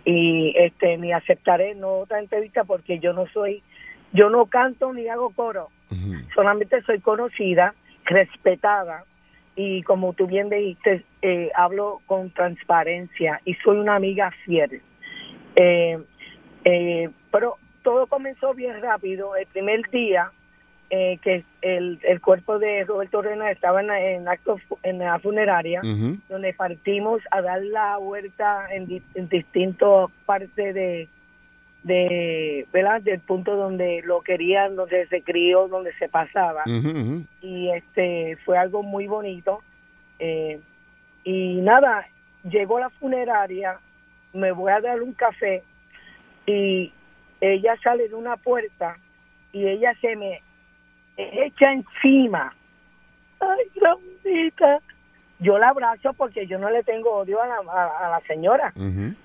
y este ni aceptaré no otra entrevista porque yo no soy yo no canto ni hago coro. Solamente soy conocida respetada y como tú bien dijiste eh, hablo con transparencia y soy una amiga fiel. Eh, pero todo comenzó bien rápido. El primer día eh, que el, el cuerpo de Roberto Rena estaba en, en acto en la funeraria, donde partimos a dar la vuelta en, di- en distintas partes de, de, ¿verdad? Del punto donde lo querían, donde se crió, donde se pasaba. Y este fue algo muy bonito. Eh, y nada llegó la funeraria me voy a dar un café y ella sale de una puerta y ella se me echa encima. Ay grandita yo la abrazo porque yo no le tengo odio a la, a- a la señora.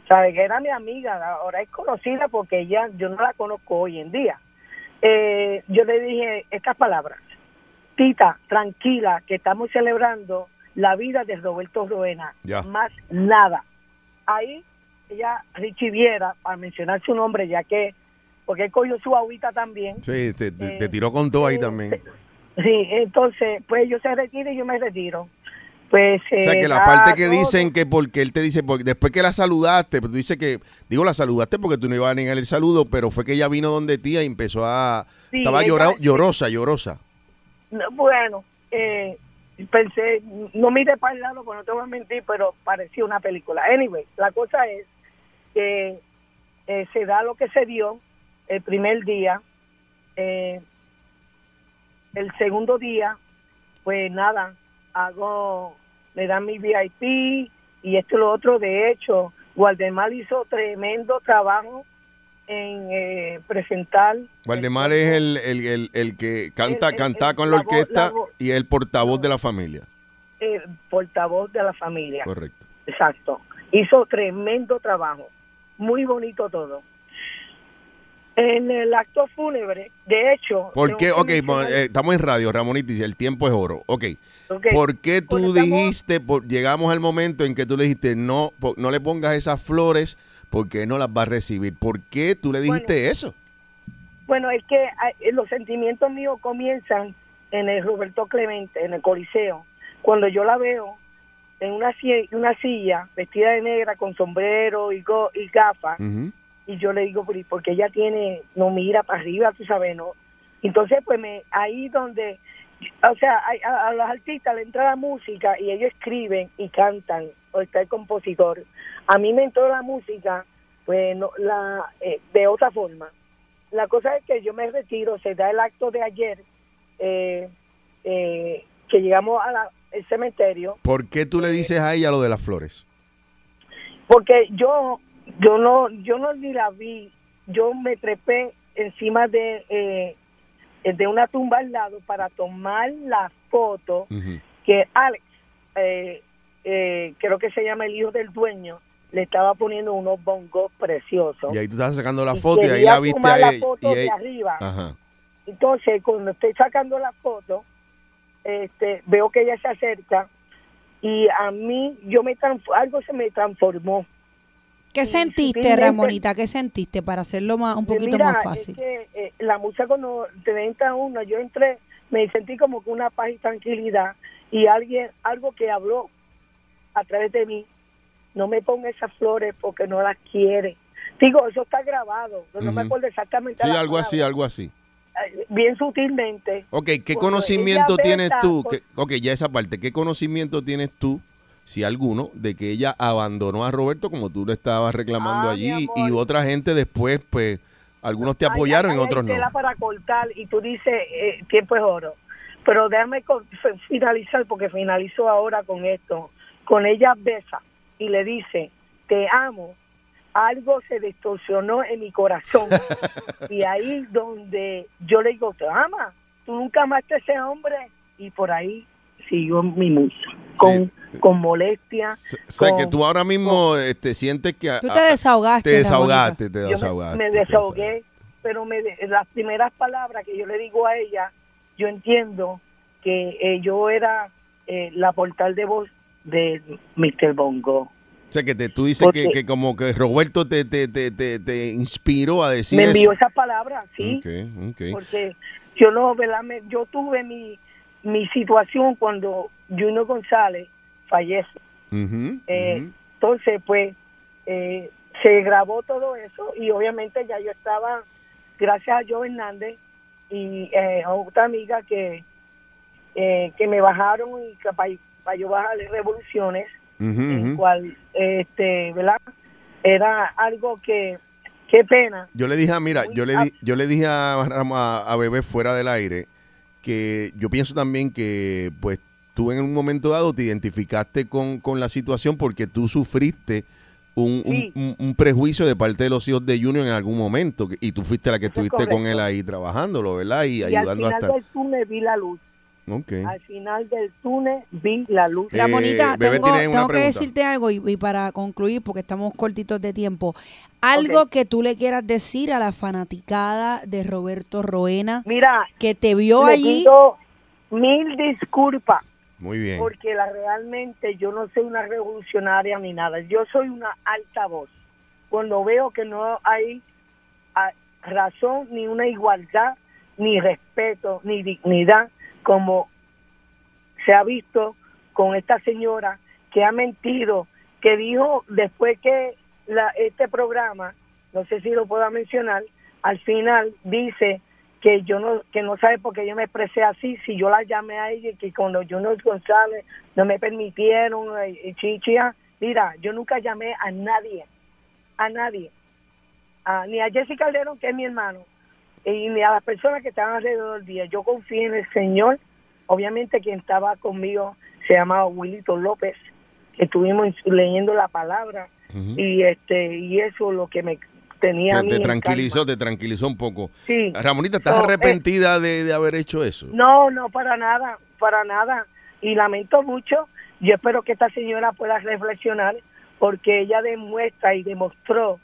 Sabe que era mi amiga, ahora es conocida porque ella, yo no la conozco hoy en día. Eh, yo le dije estas palabras, Tita, tranquila, que estamos celebrando la vida de Roberto Roena, más nada. Ahí ella, Richie Viera, para mencionar su nombre, ya que, porque él cogió su agüita también, Sí, te, Eh, te tiró con todo ahí eh, también. sí, entonces, pues yo se retira y yo me retiro. Pues, O sea, eh, que la parte que todo. dicen que porque él te dice, porque después que la saludaste, pero tú dices que, digo, la saludaste porque tú no ibas a negar el saludo, pero fue que ella vino donde tía y empezó a, Sí, estaba ella- llorosa, llorosa. No, Bueno, eh, pensé, no mire para el lado, porque no te voy a mentir, pero parecía una película. Anyway, la cosa es que eh, se da lo que se dio el primer día. eh, el segundo día, pues nada, hago, me dan mi VIP y esto y lo otro. De hecho, Guardemar hizo tremendo trabajo en eh, presentar. Waldemar es el, el, el, el que canta, El- el- canta el- con la orquesta la y el portavoz de la familia. eh, portavoz de la familia. Correcto. Exacto. Hizo tremendo trabajo. Muy bonito todo. En el acto fúnebre, de hecho... ¿Por qué? Ok, eh, estamos en radio, Ramonitis, el tiempo es oro. Ok. Ok, ¿Por qué tú estamos- dijiste, por- llegamos al momento en que tú le dijiste, no, no le pongas esas flores porque no las va a recibir? ¿Por qué tú le dijiste eso? Bueno, es que eh, los sentimientos míos comienzan en el Roberto Clemente, en el Coliseo. Cuando yo la veo en una, silla, vestida de negra, con sombrero y, go- y gafas. Y yo le digo "Pero, ¿y porque ella tiene no mira para arriba tú sabes no entonces pues me ahí donde o sea a, a- a los artistas le entra la música y ellos escriben y cantan o está el compositor. A mí me entró la música pues no, la eh, de otra forma. La cosa es que yo me retiro se da el acto de ayer eh, eh, que llegamos al cementerio. ¿Por qué tú le dices a ella lo de las flores? porque yo yo no yo no ni la vi yo me trepé encima de eh, de una tumba al lado para tomar la foto que Alex eh, eh, creo que se llama el hijo del dueño le estaba poniendo unos bongos preciosos Y ahí tú estás sacando la foto y ahí la viste a la foto y de arriba Ajá. entonces, cuando estoy sacando la foto, este, veo que ella se acerca y a mí, yo me algo se me transformó. ¿Qué sentiste, Ramonita? ¿Qué sentiste para hacerlo más, un poquito Mira, más es fácil? que, eh, la música cuando te entra uno, yo entré, me sentí como con una paz y tranquilidad y alguien, algo que habló a través de mí, no me ponga esas flores porque no las quiere. Digo, eso está grabado, no me Ujú. acuerdo exactamente. Sí, algo así, algo así. Eh, Bien sutilmente. Ok, ¿qué conocimiento tienes tú? que- ok, ya esa parte. ¿Qué conocimiento tienes tú, si alguno, de que ella abandonó a Roberto como tú le estabas reclamando Ah, allí y otra gente después, pues, algunos te apoyaron ay, y otros no? para cortar y tú dices eh, tiempo es oro. Pero déjame finalizar porque finalizo ahora con esto. Con ella besa y le dice, te amo. Algo se distorsionó en mi corazón. y ahí donde yo le digo, te ama. Tú nunca amaste a ese hombre. Y por ahí siguió mi musa. Con, con molestia. O sea, que con- tú ahora mismo este, sientes que... Tú te desahogaste, Te desahogaste, te yo me- desahogaste. me, te desahogué, pero me de- las primeras palabras que yo le digo a ella, yo entiendo que eh, yo era eh, la portal de voz de Mr. Bongo. O sea, que te- tú dices que, como que Roberto te, te, te, te, te inspiró a decir me envió esas palabras, sí, Ok, ok. porque yo no, ¿verdad? Me- yo tuve mi, mi situación cuando Juno González fallece. Eh. Entonces, pues, eh, se grabó todo eso y obviamente ya yo estaba, gracias a Joe Hernández, y eh, otra amiga que, eh, que me bajaron y que para yo bajarle revoluciones, en cual, este, ¿verdad? Era algo que, qué pena. Yo le dije, a- mira, yo le, a- di- yo le dije a, a, a Bebé fuera del aire que yo pienso también que pues tú en un momento dado te identificaste con, con la situación porque tú sufriste un, un- Sí. un- un prejuicio de parte de los hijos de Junior en algún momento y tú fuiste la que es estuviste con él ahí trabajándolo, ¿verdad? Y, Y al ayudando final hasta... del túnel vi la luz. Ok. Al final del túnel vi la luz. Eh, Ramonita, Bebé tengo, tengo que pregunta. decirte algo y, y para concluir, porque estamos cortitos de tiempo. Algo Ok. que tú le quieras decir a la fanaticada de Roberto Roena, Mira, que te vio le allí. pido mil disculpas Muy bien. porque la, realmente yo no soy una revolucionaria ni nada. Yo soy una altavoz. Cuando veo que no hay ah, razón, ni una igualdad, ni respeto, ni dignidad, como se ha visto con esta señora que ha mentido, que dijo después que la, este programa, no sé si lo pueda mencionar, al final dice que yo no que no sabe por qué yo me expresé así, si yo la llamé a ella que cuando Junior González no me permitieron, eh, eh, chichia, mira, yo nunca llamé a nadie, a nadie, ni a Jesse Calderón, que es mi hermano, y ni a las personas que estaban alrededor del día. Yo confié en el Señor. Obviamente quien estaba conmigo se llamaba Wilito López, que estuvimos leyendo la palabra y este y eso es lo que me tenía a Te, tranquilizó, calma. te tranquilizó un poco. Sí. Ramonita, ¿estás No, eh, arrepentida de, de haber hecho eso? No, no, para nada, para nada. Y lamento mucho. Yo espero que esta señora pueda reflexionar porque ella demuestra y demostró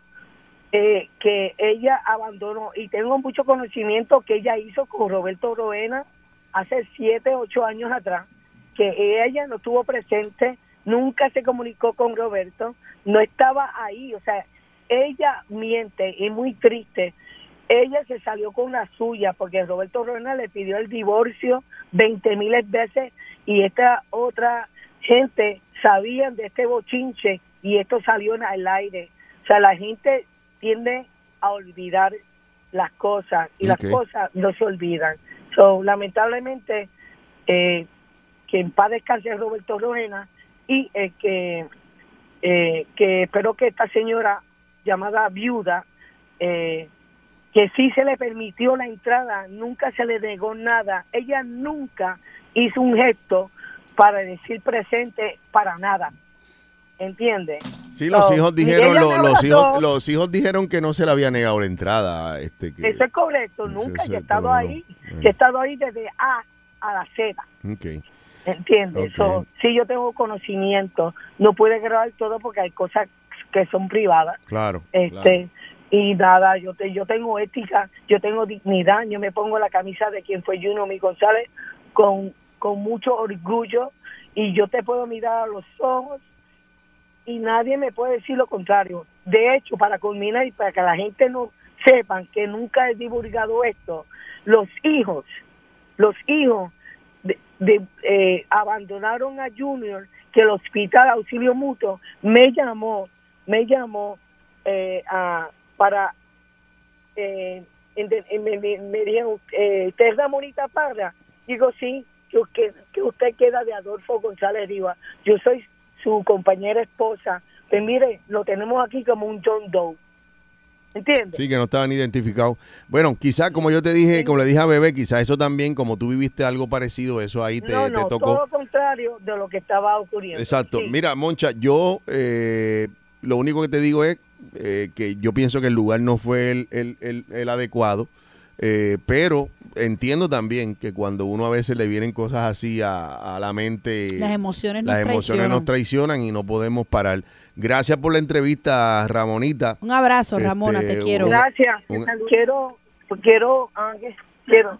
eh, que ella abandonó. Y tengo mucho conocimiento que ella hizo con Roberto Roena hace siete, ocho años atrás, que ella no estuvo presente, nunca se comunicó con Roberto, no estaba ahí. O sea, ella miente y muy triste ella se salió con la suya porque Roberto Roena le pidió el divorcio 20 miles veces y esta otra gente sabían de este bochinche y esto salió en el aire. O sea, la gente tiende a olvidar las cosas y las cosas no se olvidan. So, lamentablemente, eh, que en paz descanse Roberto Roena y eh, que, eh, que espero que esta señora llamada viuda eh, que sí se le permitió la entrada, nunca se le negó nada. Ella nunca hizo un gesto para decir presente para nada. ¿Entiende? Sí, los So, hijos dijeron, lo- los, hijos, los hijos dijeron que no se le había negado la entrada. Este, que, Eso es correcto, nunca. Yo he estado no. ahí, yo he estado ahí desde A a la Z. Ok. ¿Entiendes? So, sí, yo tengo conocimiento. No pude grabar todo porque hay cosas que son privadas. Claro. este y nada yo te, yo tengo ética yo tengo dignidad yo me pongo la camisa de quien fue Juno Mi González con con mucho orgullo y yo te puedo mirar a los ojos y nadie me puede decir lo contrario de hecho para culminar y para que la gente no sepan que nunca he divulgado esto los hijos los hijos de, eh, abandonaron a Junior que el hospital auxilio mutuo me llamó me llamó eh, a- para eh, me, me- dijeron eh, ¿usted es Ramonita Parra? digo sí que, que usted queda de Adolfo González Rivas yo soy su compañera esposa pues mire lo tenemos aquí como un John Doe ¿entiendes? Sí, que no estaban identificados. Bueno, quizá como yo te dije, como le dije a Bebé, quizá eso también, como tú viviste algo parecido, eso ahí te, no, te tocó. todo lo contrario de lo que estaba ocurriendo. Exacto. Sí. Mira, Moncha, yo eh, lo único que te digo es eh, que yo pienso que el lugar no fue el, el- el- el adecuado, eh, pero entiendo también que cuando uno a veces le vienen cosas así a, a la mente, Las emociones las nos emociones traicionan. nos traicionan y no podemos parar. Gracias por la entrevista, Ramonita. Un abrazo, Este, Ramona, te quiero. un- Gracias. un- Quiero, quiero, ah, que- quiero.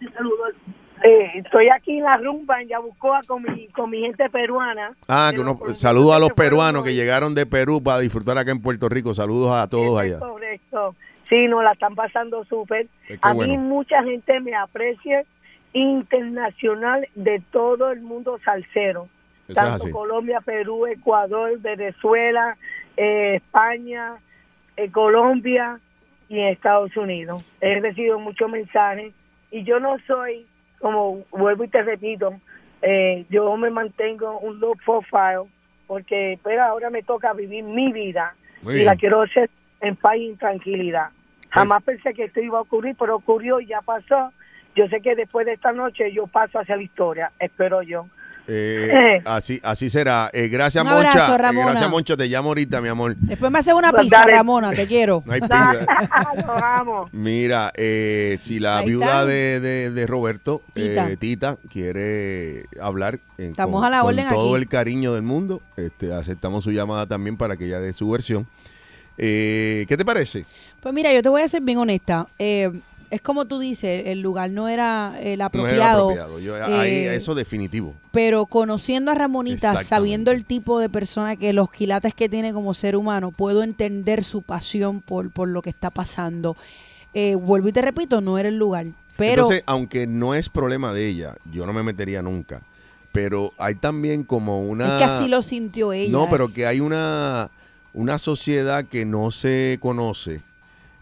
Eh, estoy aquí en la rumba en Yabucoa con mi, con mi gente peruana. Ah, que uno, saludos a los peruanos que llegaron de Perú para disfrutar acá en Puerto Rico. Saludos a todos allá. Correcto. Sí, nos la están pasando súper. Qué A bueno. mí mucha gente me aprecia internacional de todo el mundo salsero. Eso tanto. Colombia, Perú, Ecuador, Venezuela, eh, España, eh, Colombia y en Estados Unidos. He recibido muchos mensajes y yo no soy, como vuelvo y te repito, eh, yo me mantengo un low profile porque pero ahora me toca vivir mi vida Muy y bien. la quiero hacer en paz y en tranquilidad. Jamás pensé que esto iba a ocurrir, pero ocurrió y ya pasó. Yo sé que después de esta noche yo paso hacia la historia, espero yo. Eh, así, así será. Eh, gracias, Un abrazo, Moncha. Eh, Ramona. gracias, Moncha. Te llamo ahorita, mi amor. Después me hace una Pues pizza, dale. Ramona, te quiero. No hay pizza. Amo. Mira, eh, si la Ahí viuda de, de- de Roberto, Tita. eh, Tita, quiere hablar eh, Estamos con, a la con orden todo aquí. el cariño del mundo, este, aceptamos su llamada también para que ella dé su versión. Eh, ¿Qué te parece? Pues mira, yo te voy a ser bien honesta. Eh, es como tú dices, el lugar no era el No es apropiado. apropiado. Yo, ahí, eh, eso definitivo. Pero conociendo a Ramonita, sabiendo el tipo de persona que los quilates que tiene como ser humano, puedo entender su pasión por, por lo que está pasando. Eh, vuelvo y te repito, no era el lugar. Pero Entonces, aunque no es problema de ella, yo no me metería nunca. Pero hay también como una... es que así lo sintió ella. No, pero que hay una, una sociedad que no se conoce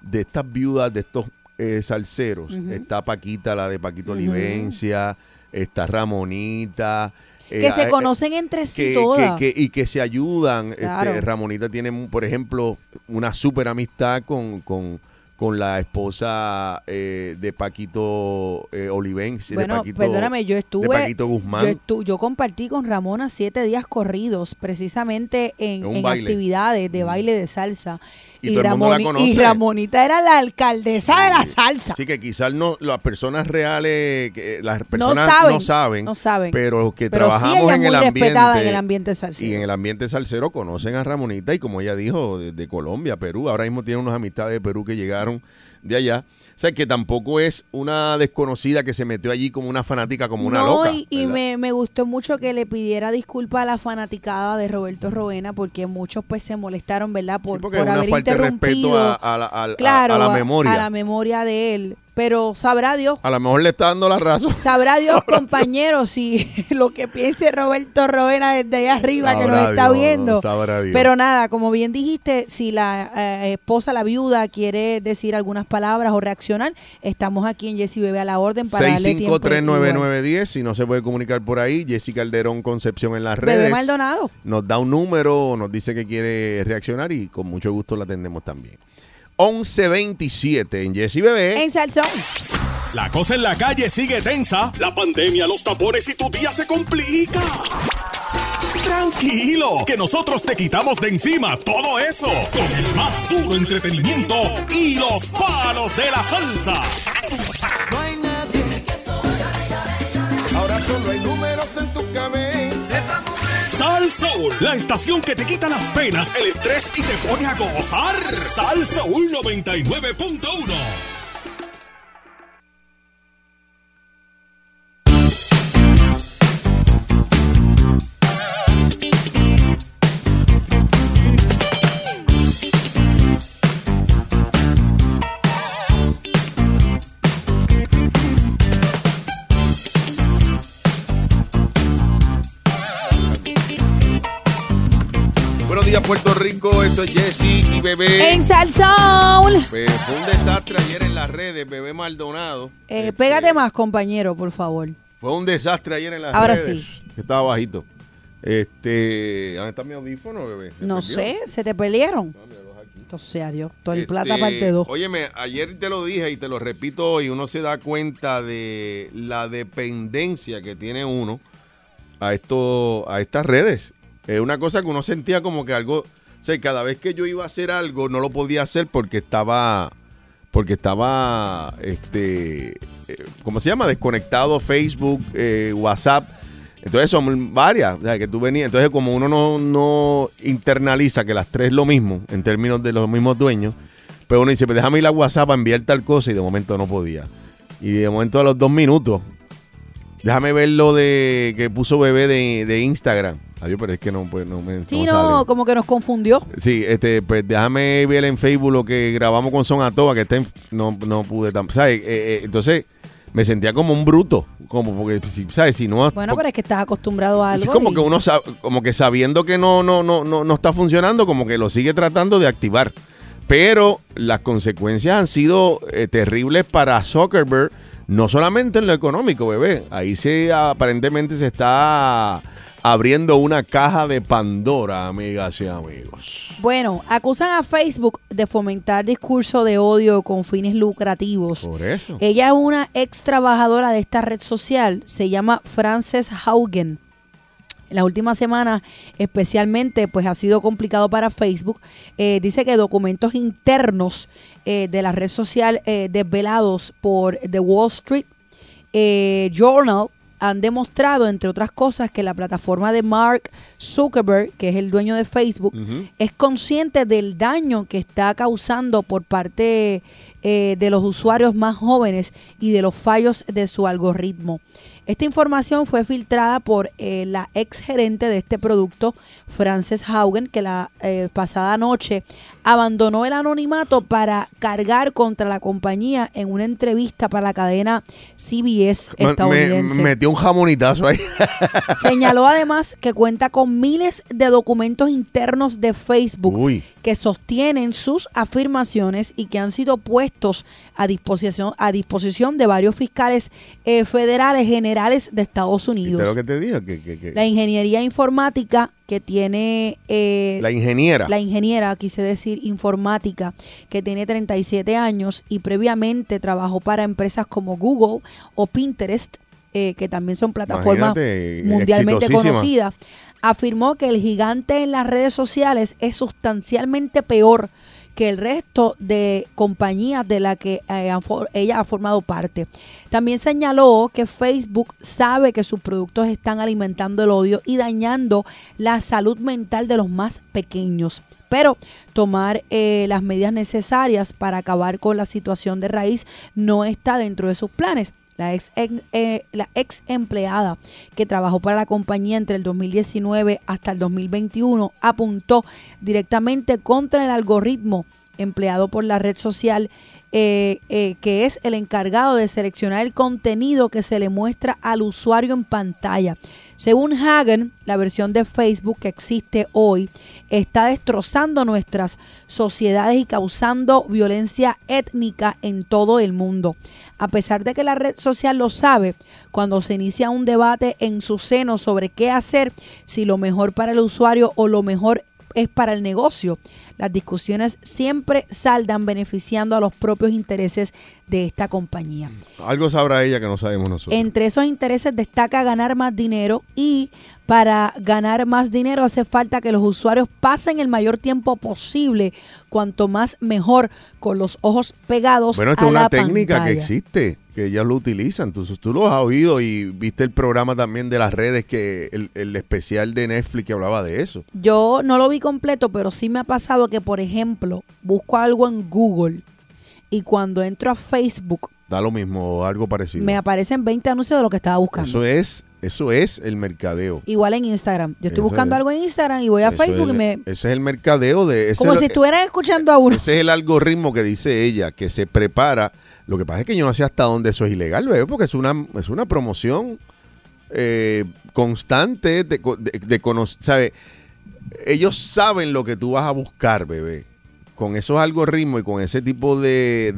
de estas viudas, de estos eh, salseros. Está Paquita, la de Paquito. Olivencia, está Ramonita. que eh, se eh, conocen entre sí que, todas. que- que- y que se ayudan. Claro. Este, Ramonita tiene, por ejemplo, una súper amistad con, con, con la esposa eh, de Paquito eh, Olivencia. de Bueno, Paquito- perdóname, yo estuve. De Paquito Guzmán. Yo, estu- yo compartí con Ramona siete días corridos, precisamente en, actividades de baile de salsa. Y todo el mundo la conoce. y Ramonita era la alcaldesa de la salsa. Así que quizás no, las personas reales, que las personas saben, no saben, no saben. pero los que Pero sí, trabajamos en el ambiente, respetada en el ambiente salsero. y en el ambiente salsero conocen a Ramonita y como ella dijo, de, de Colombia, Perú, ahora mismo tiene unas amistades de Perú que llegaron de allá. O sea, que tampoco es una desconocida que se metió allí como una fanática, como una no, loca. y, y me, me gustó mucho que le pidiera disculpas a la fanaticada de Roberto Rovena porque muchos pues se molestaron, ¿verdad? Por, Sí, por haber falta de respeto interrumpido, a, a a- claro, a la memoria. a la memoria de él. Pero sabrá Dios, A lo mejor le está dando la razón. sabrá Dios, compañeros, si lo que piense Roberto Rovena desde allá arriba que nos está Dios, viendo. sabrá Dios. Pero nada, como bien dijiste, si la eh, esposa, la viuda, quiere decir algunas palabras o reaccionar, estamos aquí en Jessy Bebé a la orden para darle tiempo. igual. 6539910, si no se puede comunicar por ahí, Jessica Calderón Concepción en las redes. Bebé Maldonado. Nos da un número, nos dice que quiere reaccionar y con mucho gusto la atendemos también. 1127 en Jessy Bebé. En Salsón. La cosa en la calle sigue tensa. La pandemia, los tapones y tu día se complica. Tranquilo, que nosotros te quitamos de encima todo eso con el más duro entretenimiento y los palos de la salsa. Ahora solo hay La estación que te quita las penas, el estrés y te pone a gozar. Sal Soul 99.1. Rico. Esto es Jessy y Bebé. En Salsón. Pues, fue un desastre ayer en las redes, Bebé Maldonado. Eh, Este, pégate más, compañero, por favor. Fue un desastre ayer en las Ahora redes. sí. Que estaba bajito. Este, ¿dónde está mi audífono, bebé? ¿Se No perdió? sé, se te pelearon. Entonces, adiós. Todo el Este, plata parte 2. Óyeme, ayer te lo dije y te lo repito hoy, uno se da cuenta de la dependencia que tiene uno a esto, a estas redes. Es una cosa que uno sentía como que algo, o sea, cada vez que yo iba a hacer algo no lo podía hacer porque estaba, porque estaba, este, eh, ¿cómo se llama? Desconectado Facebook, eh, WhatsApp. Entonces son varias, o que tú venías. Entonces, como uno no, no internaliza que las tres es lo mismo, en términos de los mismos dueños, pues uno dice, pues déjame ir a WhatsApp a enviar tal cosa y de momento no podía. Y de momento a los dos minutos, déjame ver lo de que puso bebé de, de Instagram. Adiós, pero es que no, pues, no me Sí, no como que nos confundió. Sí, este, pues déjame ver en Facebook lo que grabamos con Son Atoa, que está en- no, no pude tampoco. ¿sabes? Eh, eh, entonces me sentía como un bruto, como porque, ¿sabes? Si no, Bueno, pero es que estás acostumbrado a es algo. como y- que uno sabe, como que sabiendo que no, no, no, no, no está funcionando, como que lo sigue tratando de activar. Pero las consecuencias han sido eh, terribles para Zuckerberg, No solamente en lo económico, bebé. Ahí se aparentemente se está abriendo una caja de Pandora, amigas y amigos. Bueno, acusan a Facebook de fomentar discurso de odio con fines lucrativos. Por eso. Ella es una ex trabajadora de esta red social, se llama Frances Haugen. En las últimas semanas, especialmente, pues ha sido complicado para Facebook. Eh, dice que documentos internos eh, de la red social eh, desvelados por The Wall Street Journal han demostrado, entre otras cosas, que la plataforma de Mark Zuckerberg, que es el dueño de Facebook, es consciente del daño que está causando por parte eh, de los usuarios más jóvenes y de los fallos de su algoritmo. Esta información fue filtrada por eh, la ex gerente de este producto, Frances Haugen, que la eh, pasada noche abandonó el anonimato para cargar contra la compañía en una entrevista para la cadena CBS Me- Me, estadounidense. metió un jamonitazo ahí. Señaló además que cuenta con miles de documentos internos de Facebook Uy. Que sostienen sus afirmaciones y que han sido puestos a disposición, a disposición de varios fiscales eh, federales generales de Estados ¿Viste Unidos. lo que te digo? Que, que- que- La ingeniería informática que tiene eh, la ingeniera. la ingeniera, quise decir informática, que tiene 37 años y previamente trabajó para empresas como Google o Pinterest, eh, que también son plataformas Imagínate, mundialmente conocidas, afirmó que el gigante en las redes sociales es sustancialmente peor que el resto de compañías de la que eh, ella ha formado parte. También señaló que Facebook sabe que sus productos están alimentando el odio y dañando la salud mental de los más pequeños. Pero tomar eh, las medidas necesarias para acabar con la situación de raíz no está dentro de sus planes. La ex, en- eh, la ex empleada que trabajó para la compañía entre el 2019 hasta el 2021 apuntó directamente contra el algoritmo empleado por la red social eh, eh, que es el encargado de seleccionar el contenido que se le muestra al usuario en pantalla. Según Hagen, la versión de Facebook que existe hoy está destrozando nuestras sociedades y causando violencia étnica en todo el mundo. A pesar de que la red social lo sabe, cuando se inicia un debate en su seno sobre qué hacer, si lo mejor para el usuario o lo mejor es para el negocio. Las discusiones siempre saldan beneficiando a los propios intereses de esta compañía. Algo sabrá ella que no sabemos nosotros. Entre esos intereses destaca ganar más dinero y para ganar más dinero hace falta que los usuarios pasen el mayor tiempo posible, cuanto más mejor, con los ojos pegados Bueno, esta a es una la técnica que existe, que ellas lo utilizan. Tú, tú lo has oído y viste el programa también de las redes, que el, el especial de Netflix que hablaba de eso. Yo no lo vi completo, pero sí me ha pasado que, por ejemplo, busco algo en Google y cuando entro a Facebook Da lo mismo, algo parecido. me aparecen 20 anuncios de lo que estaba buscando. Eso es, eso es el mercadeo. Igual en Instagram. Yo estoy Eso buscando es. algo en Instagram y voy a Eso Facebook es y me... Ese es el mercadeo de... Como si estuvieran escuchando a uno. Ese es el algoritmo que dice ella, que se prepara. Lo que pasa es que yo no sé hasta dónde eso es ilegal, bebé, porque es una, es una promoción eh, constante de, de, de ¿sabe? Ellos saben lo que tú vas a buscar, bebé. Con esos algoritmos y con ese tipo de,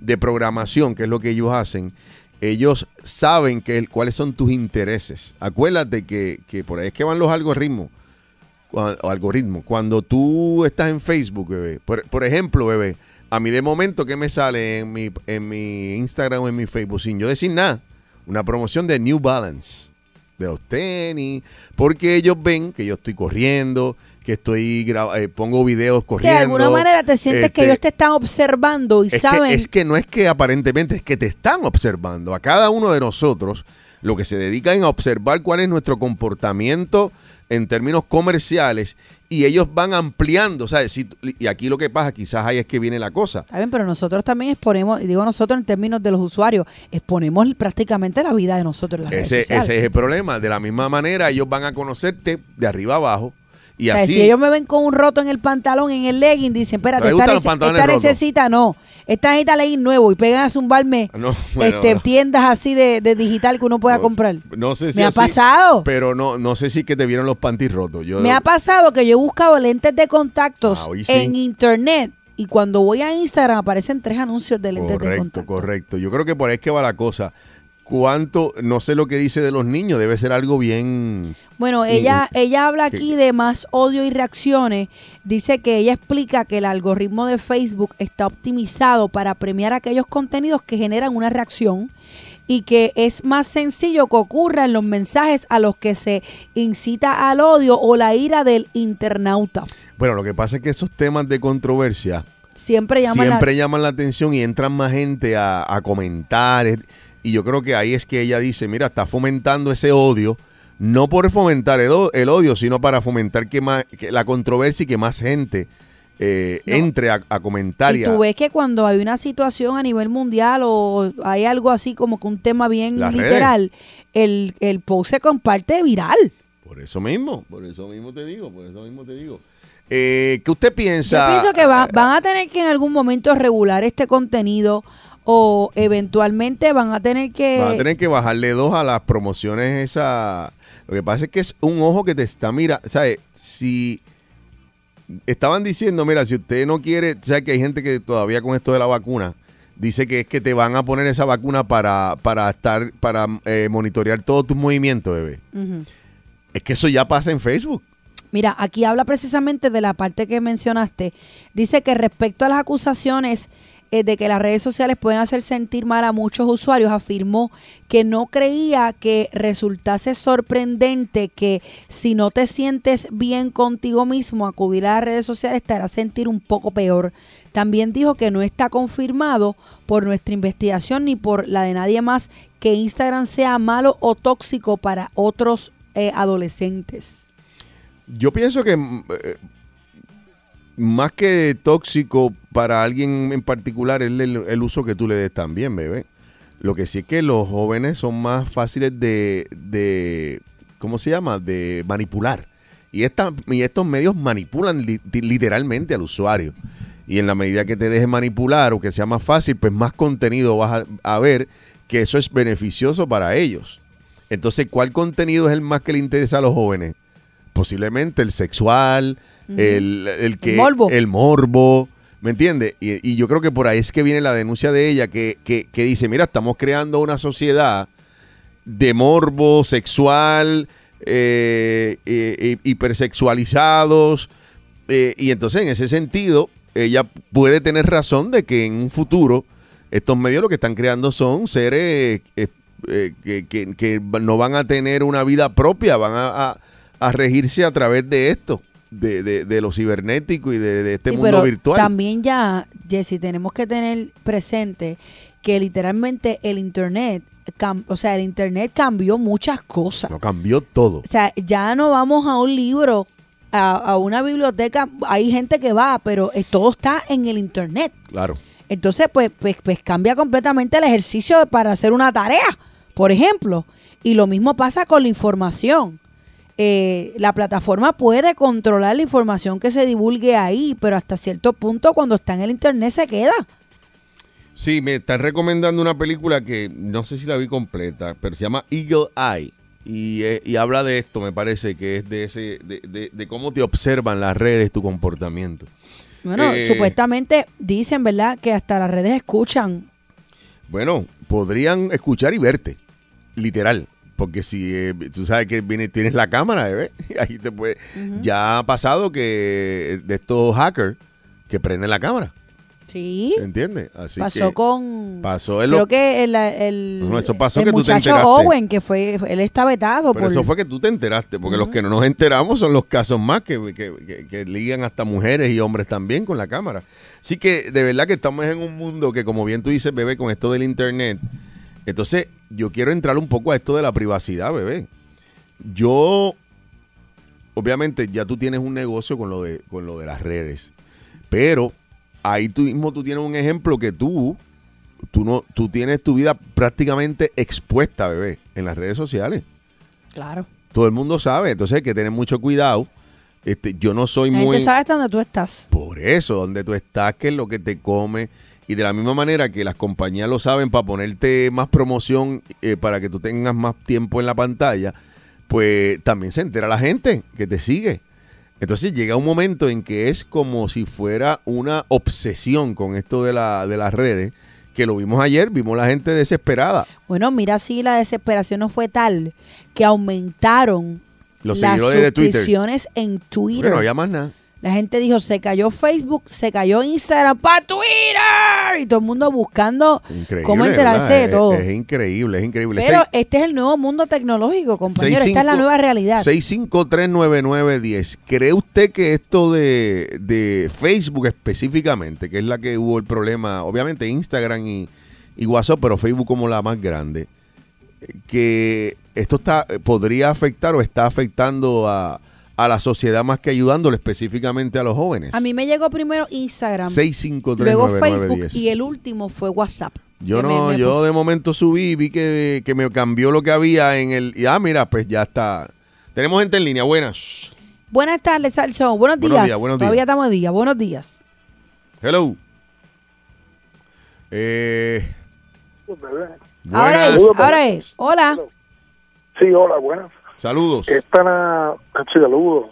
de- programación, que es lo que ellos hacen, ellos saben que, cuáles son tus intereses. Acuérdate que, que por ahí es que van los algoritmos o. Cuando tú estás en Facebook, bebé, por, por ejemplo, bebé, a mí de momento que me sale en mi, en mi Instagram o en mi Facebook, sin yo decir nada, una promoción de New Balance, de los tenis, porque ellos ven que yo estoy corriendo, que estoy eh, pongo videos corriendo. de alguna manera te sientes que este, ellos te están observando y es saben. Que, es que no es que aparentemente, es que te están observando. A cada uno de nosotros lo que se dedica en a observar cuál es nuestro comportamiento en términos comerciales y ellos van ampliando, ¿sabes? Si- y aquí lo que pasa, quizás ahí es que viene la cosa. Está bien, pero nosotros también exponemos, y digo nosotros en términos de los usuarios, exponemos prácticamente la vida de nosotros en las redes Ese, sociales. ese es el problema. De la misma manera, ellos van a conocerte de arriba abajo y O sea, así. si ellos me ven con un roto en el pantalón, en el legging, dicen, espérate, ¿Te esta, esta necesita, no, esta necesita legging nuevo y pegan a zumbarme No, bueno, este, no. tiendas así de, de digital que uno pueda No- comprar. No sé si Me ha pasado. Pero no, no sé si que te vieron los panties rotos. Yo, Me ha pasado que yo he buscado lentes de contactos Ah, sí. en internet Y cuando voy a Instagram aparecen tres anuncios de lentes de Correcto, contacto. correcto. Yo creo que por ahí es que va la cosa. ¿Cuánto? No sé lo que dice de los niños, debe ser algo bien... Bueno, ella, ella habla que- aquí de más odio y reacciones. Dice que ella explica que el algoritmo de Facebook está optimizado para premiar aquellos contenidos que generan una reacción y que es más sencillo que ocurra en los mensajes a los que se incita al odio o la ira del internauta. Bueno, lo que pasa es que esos temas de controversia Siempre llaman la- siempre llaman la atención y entran más gente a, a comentar. Y yo creo que ahí es que ella dice, mira, está fomentando ese odio, no por fomentar el, odio, sino para fomentar que, más, que la controversia y que más gente eh, No. entre a, a comentar. Y tú ves que cuando hay una situación a nivel mundial o hay algo así como que un tema bien Las literal, el, el post se comparte viral. Por eso mismo, por eso mismo te digo, por eso mismo te digo. Eh, ¿Qué usted Yo piensa? pienso que va- van a tener que en algún momento regular este contenido o eventualmente van a tener que... Van a tener que bajarle dos a las promociones esa. Lo que pasa es que es un ojo que te está mira, ¿sabes? Si estaban diciendo, mira, si usted no quiere, ¿sabes que hay gente que todavía con esto de la vacuna dice que es que te van a poner esa vacuna para para estar para eh, monitorear todos tus movimientos, bebé. Es que eso ya pasa en Facebook. Mira, aquí habla precisamente de la parte que mencionaste. Dice que respecto a las acusaciones eh, de que las redes sociales pueden hacer sentir mal a muchos usuarios, afirmó que no creía que resultase sorprendente que si no te sientes bien contigo mismo, acudir a las redes sociales te hará sentir un poco peor. También dijo que no está confirmado por nuestra investigación ni por la de nadie más que Instagram sea malo o tóxico para otros eh, adolescentes. Yo pienso que mm, eh, más que tóxico para alguien en particular es el, uso que tú le des también, bebé. Lo que sí es que los jóvenes son más fáciles de, de ¿cómo se llama? De manipular. Y, esta, y estos medios manipulan li- literalmente al usuario. Y en la medida que te dejes manipular o que sea más fácil, pues más contenido vas a, a ver que eso es beneficioso para ellos. Entonces, ¿cuál contenido es el más que le interesa a los jóvenes? Posiblemente el sexual, el, el que El morbo. el morbo, ¿me entiendes? Y, y yo creo que por ahí es que viene la denuncia de ella que, que, que dice, mira, estamos creando una sociedad de morbo sexual, eh, eh, eh, hipersexualizados, eh, y entonces en ese sentido ella puede tener razón de que en un futuro estos medios lo que están creando son seres que, que- que no van a tener una vida propia, van a, a- a regirse a través de esto, de, de- de lo cibernético y de, de este Sí, mundo pero virtual. También ya, Jesse, tenemos que tener presente que literalmente el Internet, o sea, el Internet cambió muchas cosas. Lo cambió todo. O sea, ya no vamos a un libro, a, a una biblioteca, hay gente que va, pero eh, todo está en el Internet. Claro. Entonces, pues, pues, pues cambia completamente el ejercicio para hacer una tarea, por ejemplo. Y lo mismo pasa con la información. Eh, la plataforma puede controlar la información que se divulgue ahí, pero hasta cierto punto cuando está en el internet se queda. Sí, me están recomendando una película que no sé si la vi completa, pero se llama Eagle Eye. Y, eh, y habla de esto, me parece que es de ese, de, de- de cómo te observan las redes, tu comportamiento. Bueno, Eh, supuestamente dicen, ¿verdad?, que hasta las redes escuchan. Bueno, podrían escuchar y verte, literal. Porque si eh, tú sabes que viene, tienes la cámara, bebé, ahí te puede. Ya ha pasado que de estos hackers que prenden la cámara, Sí. ¿entiendes? Así pasó que con... pasó en Creo que el, el, No, eso pasó el que tú te enteraste. Owen, que fue, él está vetado Pero por... eso fue que tú te enteraste, porque los que no nos enteramos son los casos más que, que, que- que ligan hasta mujeres y hombres también con la cámara. Así que de verdad que estamos en un mundo que, como bien tú dices, bebé, con esto del internet. Entonces, yo quiero entrar un poco a esto de la privacidad, bebé. Yo, obviamente, ya tú tienes un negocio con lo de, con lo de las redes, pero ahí tú mismo tú tienes un ejemplo que tú, tú no, tú tienes tu vida prácticamente expuesta, bebé, en las redes sociales Claro. todo el mundo sabe, entonces hay que tener mucho cuidado. Este, yo no soy La muy gente sabe hasta dónde tú estás. por eso, donde tú estás, qué es lo que te come. Y de la misma manera que las compañías lo saben para ponerte más promoción, eh, para que tú tengas más tiempo en la pantalla, pues también se entera la gente que te sigue. Entonces llega un momento en que es como si fuera una obsesión con esto de, la, de las redes, que lo vimos ayer, vimos la gente desesperada. Bueno, mira si la desesperación no fue tal que aumentaron Los las seguidores de Twitter. suscripciones en Twitter. Porque no había más nada. La gente dijo, se cayó Facebook, se cayó Instagram para Twitter. Y todo el mundo buscando Increíble. cómo enterarse de todo. Es, increíble, es increíble. Pero Seis- este es el nuevo mundo tecnológico, compañero. Esta es la 65 nueva realidad. 6539910. ¿Cree usted que esto de, de Facebook específicamente, que es la que hubo el problema, obviamente Instagram y, y WhatsApp, pero Facebook como la más grande, eh, que esto está podría afectar o está afectando a, a la sociedad más que ayudándole específicamente a los jóvenes? A mí me llegó primero Instagram, 6539910. luego Facebook y el último fue WhatsApp. Yo me- no, me yo de momento subí y vi que, que me cambió lo que había en el. Y ah, mira, pues ya está. Tenemos gente en línea, buenas. Buenas tardes, Salsón. Buenos días. Buenos días, buenos días. Todavía estamos de día. Buenos días. Hello. Eh, Ahora es, ahora es. Hola. Sí, hola, buenas. Saludos. Es para... Saludos.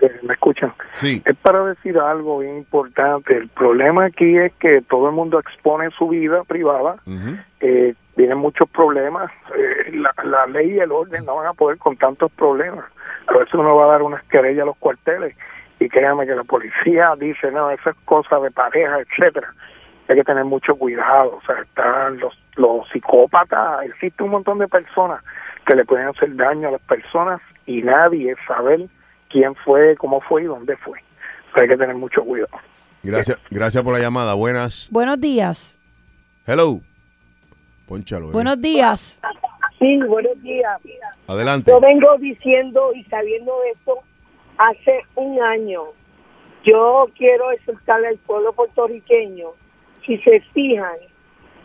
Eh, ¿Me escuchan? Sí. Es para decir algo bien importante. El problema aquí es que todo el mundo expone su vida privada. Eh, vienen muchos problemas. Eh, la, la ley y el orden no van a poder con tantos problemas. A veces uno va a dar unas querellas a los cuarteles y créanme que la policía dice, no, eso es cosa de pareja, etcétera. Hay que tener mucho cuidado. O sea, están los, los psicópatas, existe un montón de personas que le pueden hacer daño a las personas y nadie saber quién fue, cómo fue y dónde fue. Hay que tener mucho cuidado. Gracias, gracias por la llamada. Buenas. Buenos días. Hello. Ponchalo. eh. Buenos días. Sí, buenos días. Adelante. Yo vengo diciendo y sabiendo esto hace un año. Yo quiero exhortarle al pueblo puertorriqueño, si se fijan,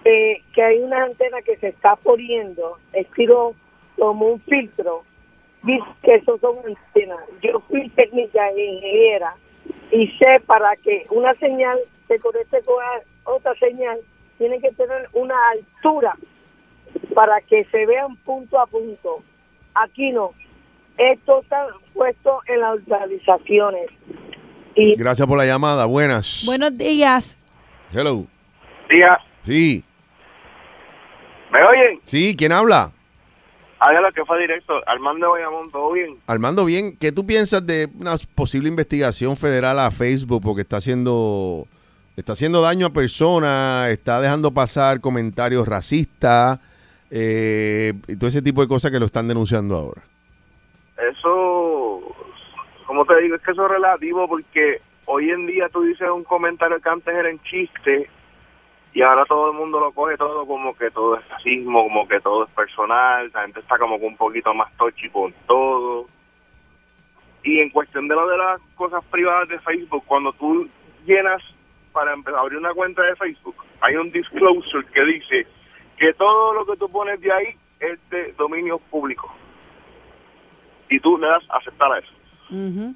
eh, que hay una antena que se está poniendo, estilo como un filtro, dice que esos son antenas. Yo fui técnica e ingeniera y sé para que una señal se conecte con otra señal, tiene que tener una altura para que se vean punto a punto. Aquí no. Esto está puesto en las organizaciones. Y Gracias por la llamada. Buenas. Buenos días. Hello. Día, Sí. ¿me oyen? Sí, ¿quién habla? Hágalo que fue directo. Armando Bayamón, ¿todo bien? Armando, bien, ¿qué tú piensas de una posible investigación federal a Facebook porque está haciendo está haciendo daño a personas, está dejando pasar comentarios racistas eh, y todo ese tipo de cosas que lo están denunciando ahora? Eso, como te digo, es que eso es relativo porque hoy en día tú dices un comentario que antes era en chiste y ahora todo el mundo lo coge todo como que todo es racismo, como que todo es personal, la gente está como que un poquito más tochi con todo. Y en cuestión de lo de las cosas privadas de Facebook, cuando tú llenas para empezar a abrir una cuenta de Facebook, hay un disclosure que dice que todo lo que tú pones de ahí es de dominio público. Y tú le das a aceptar a eso. Ujú.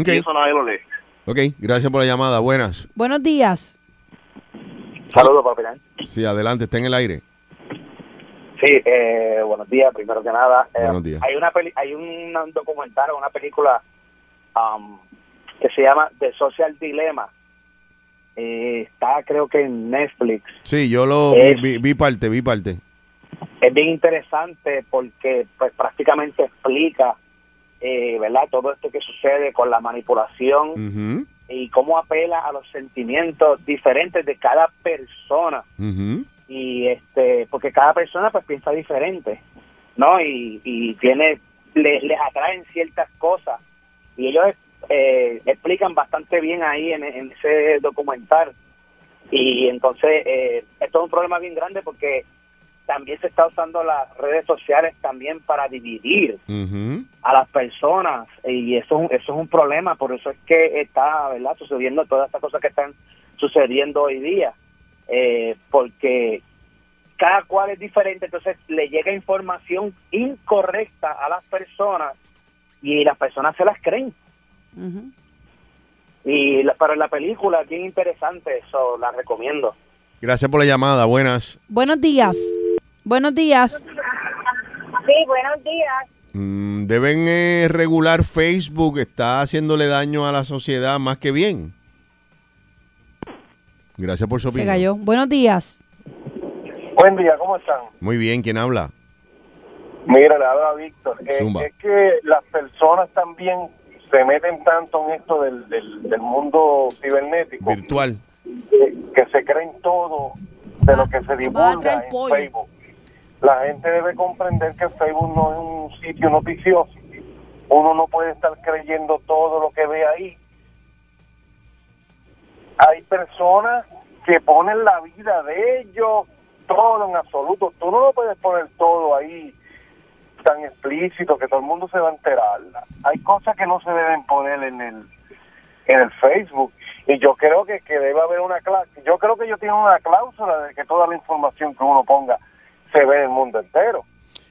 Ok, Y eso nadie lo lee. ok, gracias por la llamada. Buenas. Buenos días. Saludos, capitán. Sí, adelante, está en el aire. Sí, eh, buenos días, primero que nada. Eh, Buenos días. Hay una peli hay un documental, una película um, que se llama The Social Dilemma. Eh, está creo que en Netflix. Sí, yo lo vi, Es- vi- vi parte, vi parte. Es bien interesante porque pues prácticamente explica, eh, ¿verdad? Todo esto que sucede con la manipulación y cómo apela a los sentimientos diferentes de cada persona. y este porque cada persona pues piensa diferente no y, y tiene le- les atraen ciertas cosas. Y ellos eh, explican bastante bien ahí en, en ese documental. Y entonces eh, esto es un problema bien grande porque también se está usando las redes sociales también para dividir a las personas y eso, es un- eso es un problema, por eso es que está verdad sucediendo todas estas cosas que están sucediendo hoy día, eh, porque cada cual es diferente, entonces le llega información incorrecta a las personas y las personas se las creen. Y la- para la película es bien interesante, eso la recomiendo. Gracias por la llamada. Buenas. Buenos días. Buenos días. Sí, buenos días. Mm, deben eh, regular Facebook, está haciéndole daño a la sociedad más que bien. Gracias por su Se opinión. cayó. Buenos días. Buen día, ¿cómo están? Muy bien, ¿quién habla? Mira, le habla Víctor. Eh, es que las personas también se meten tanto en esto del, del, del mundo cibernético Virtual. que, que se creen todo de lo que se divulga en. Facebook. La gente debe comprender que Facebook no es un sitio noticioso. Uno no puede estar creyendo todo lo que ve ahí. Hay personas que ponen la vida de ellos, todo en absoluto. Tú no lo puedes poner todo ahí tan explícito que todo el mundo se va a enterar. Hay cosas que no se deben poner en el en el Facebook y yo creo que, que debe haber una cláusula. Yo creo que ellos tienen una cláusula de que toda la información que uno ponga se ve en el mundo entero.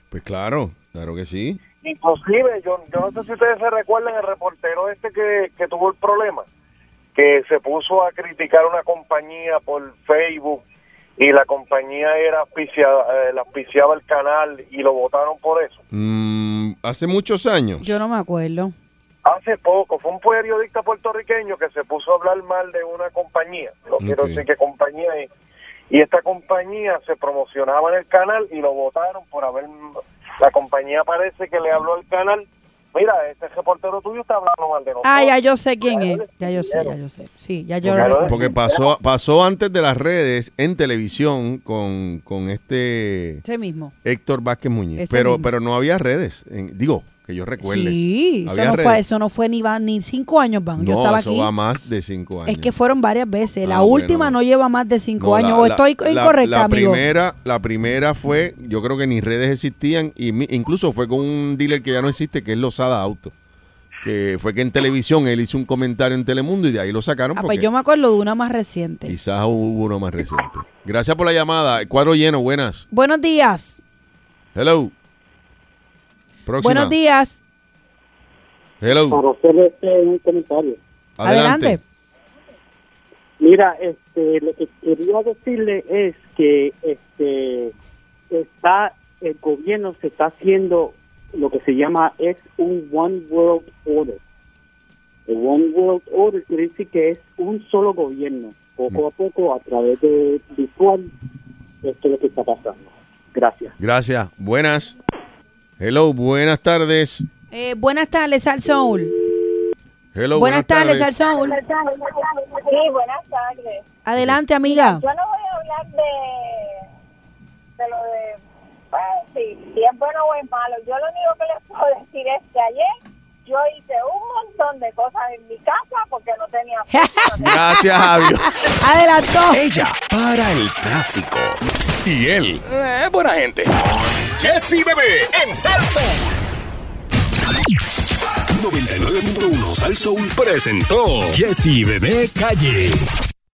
Pues claro, claro que sí. Inclusive, yo, yo no sé si ustedes se recuerdan el reportero este que, que tuvo el problema, que se puso a criticar una compañía por Facebook y la compañía era auspiciada, eh, la auspiciaba el canal y lo votaron por eso. Mm, hace muchos años. Yo no me acuerdo. Hace poco fue un periodista puertorriqueño que se puso a hablar mal de una compañía, no quiero decir qué compañía es, y esta compañía se promocionaba en el canal y lo votaron por haber, la compañía parece que le habló al canal, mira, este reportero tuyo está hablando mal de nosotros. Ah, ya yo sé quién es. Ya yo sé, ya yo sé. Sí, ya yo lo Porque, recuerdo. porque pasó, pasó antes de las redes en televisión con, con este Ese mismo. Héctor Vázquez Muñiz. Ese Pero, mismo. pero no había redes. en- digo, que yo recuerde. Sí, eso ¿Había no, fue, eso no fue ni, va, ni cinco años, van. Yo No, estaba eso aquí. va más de cinco años. Es que fueron varias veces. La Ah, última bueno. no lleva más de cinco No, años. la- o la- estoy la- incorrecta, la amigo. Primera, la primera fue, yo creo que ni redes existían, y mi- incluso fue con un dealer que ya no existe, que es Losada Auto. Que fue que en televisión él hizo un comentario en Telemundo y de ahí lo sacaron Ah, pues yo me acuerdo de una más reciente. quizás hubo uno más reciente. Gracias por la llamada. Cuadro lleno, buenas. Buenos días. Hello. Próxima. Buenos días. Hello. Para hacer este, un comentario. Adelante. Adelante. Mira, este, lo que quería decirle es que este está el gobierno se está haciendo lo que se llama es un one world order. El one world order quiere decir que es un solo gobierno. Poco a poco, a través de virtual, esto es lo que está pasando. Gracias. Gracias. Buenas. Hello, buenas tardes. Eh, buenas tardes, al Soul. Hello, buenas, tardes, al Soul. Sí, buenas tardes. Adelante, amiga. Yo no voy a hablar de, de lo de, pues, sí, si es bueno o es malo. Yo lo único que les puedo decir es que ayer yo hice un montón de cosas en mi casa porque no tenía... Gracias Dios. Adelantó. Ella para el tráfico. Y él, eh, buena gente. Jesse Bebé en Salso. 99.1 Salso presentó Jesse Bebé Calle.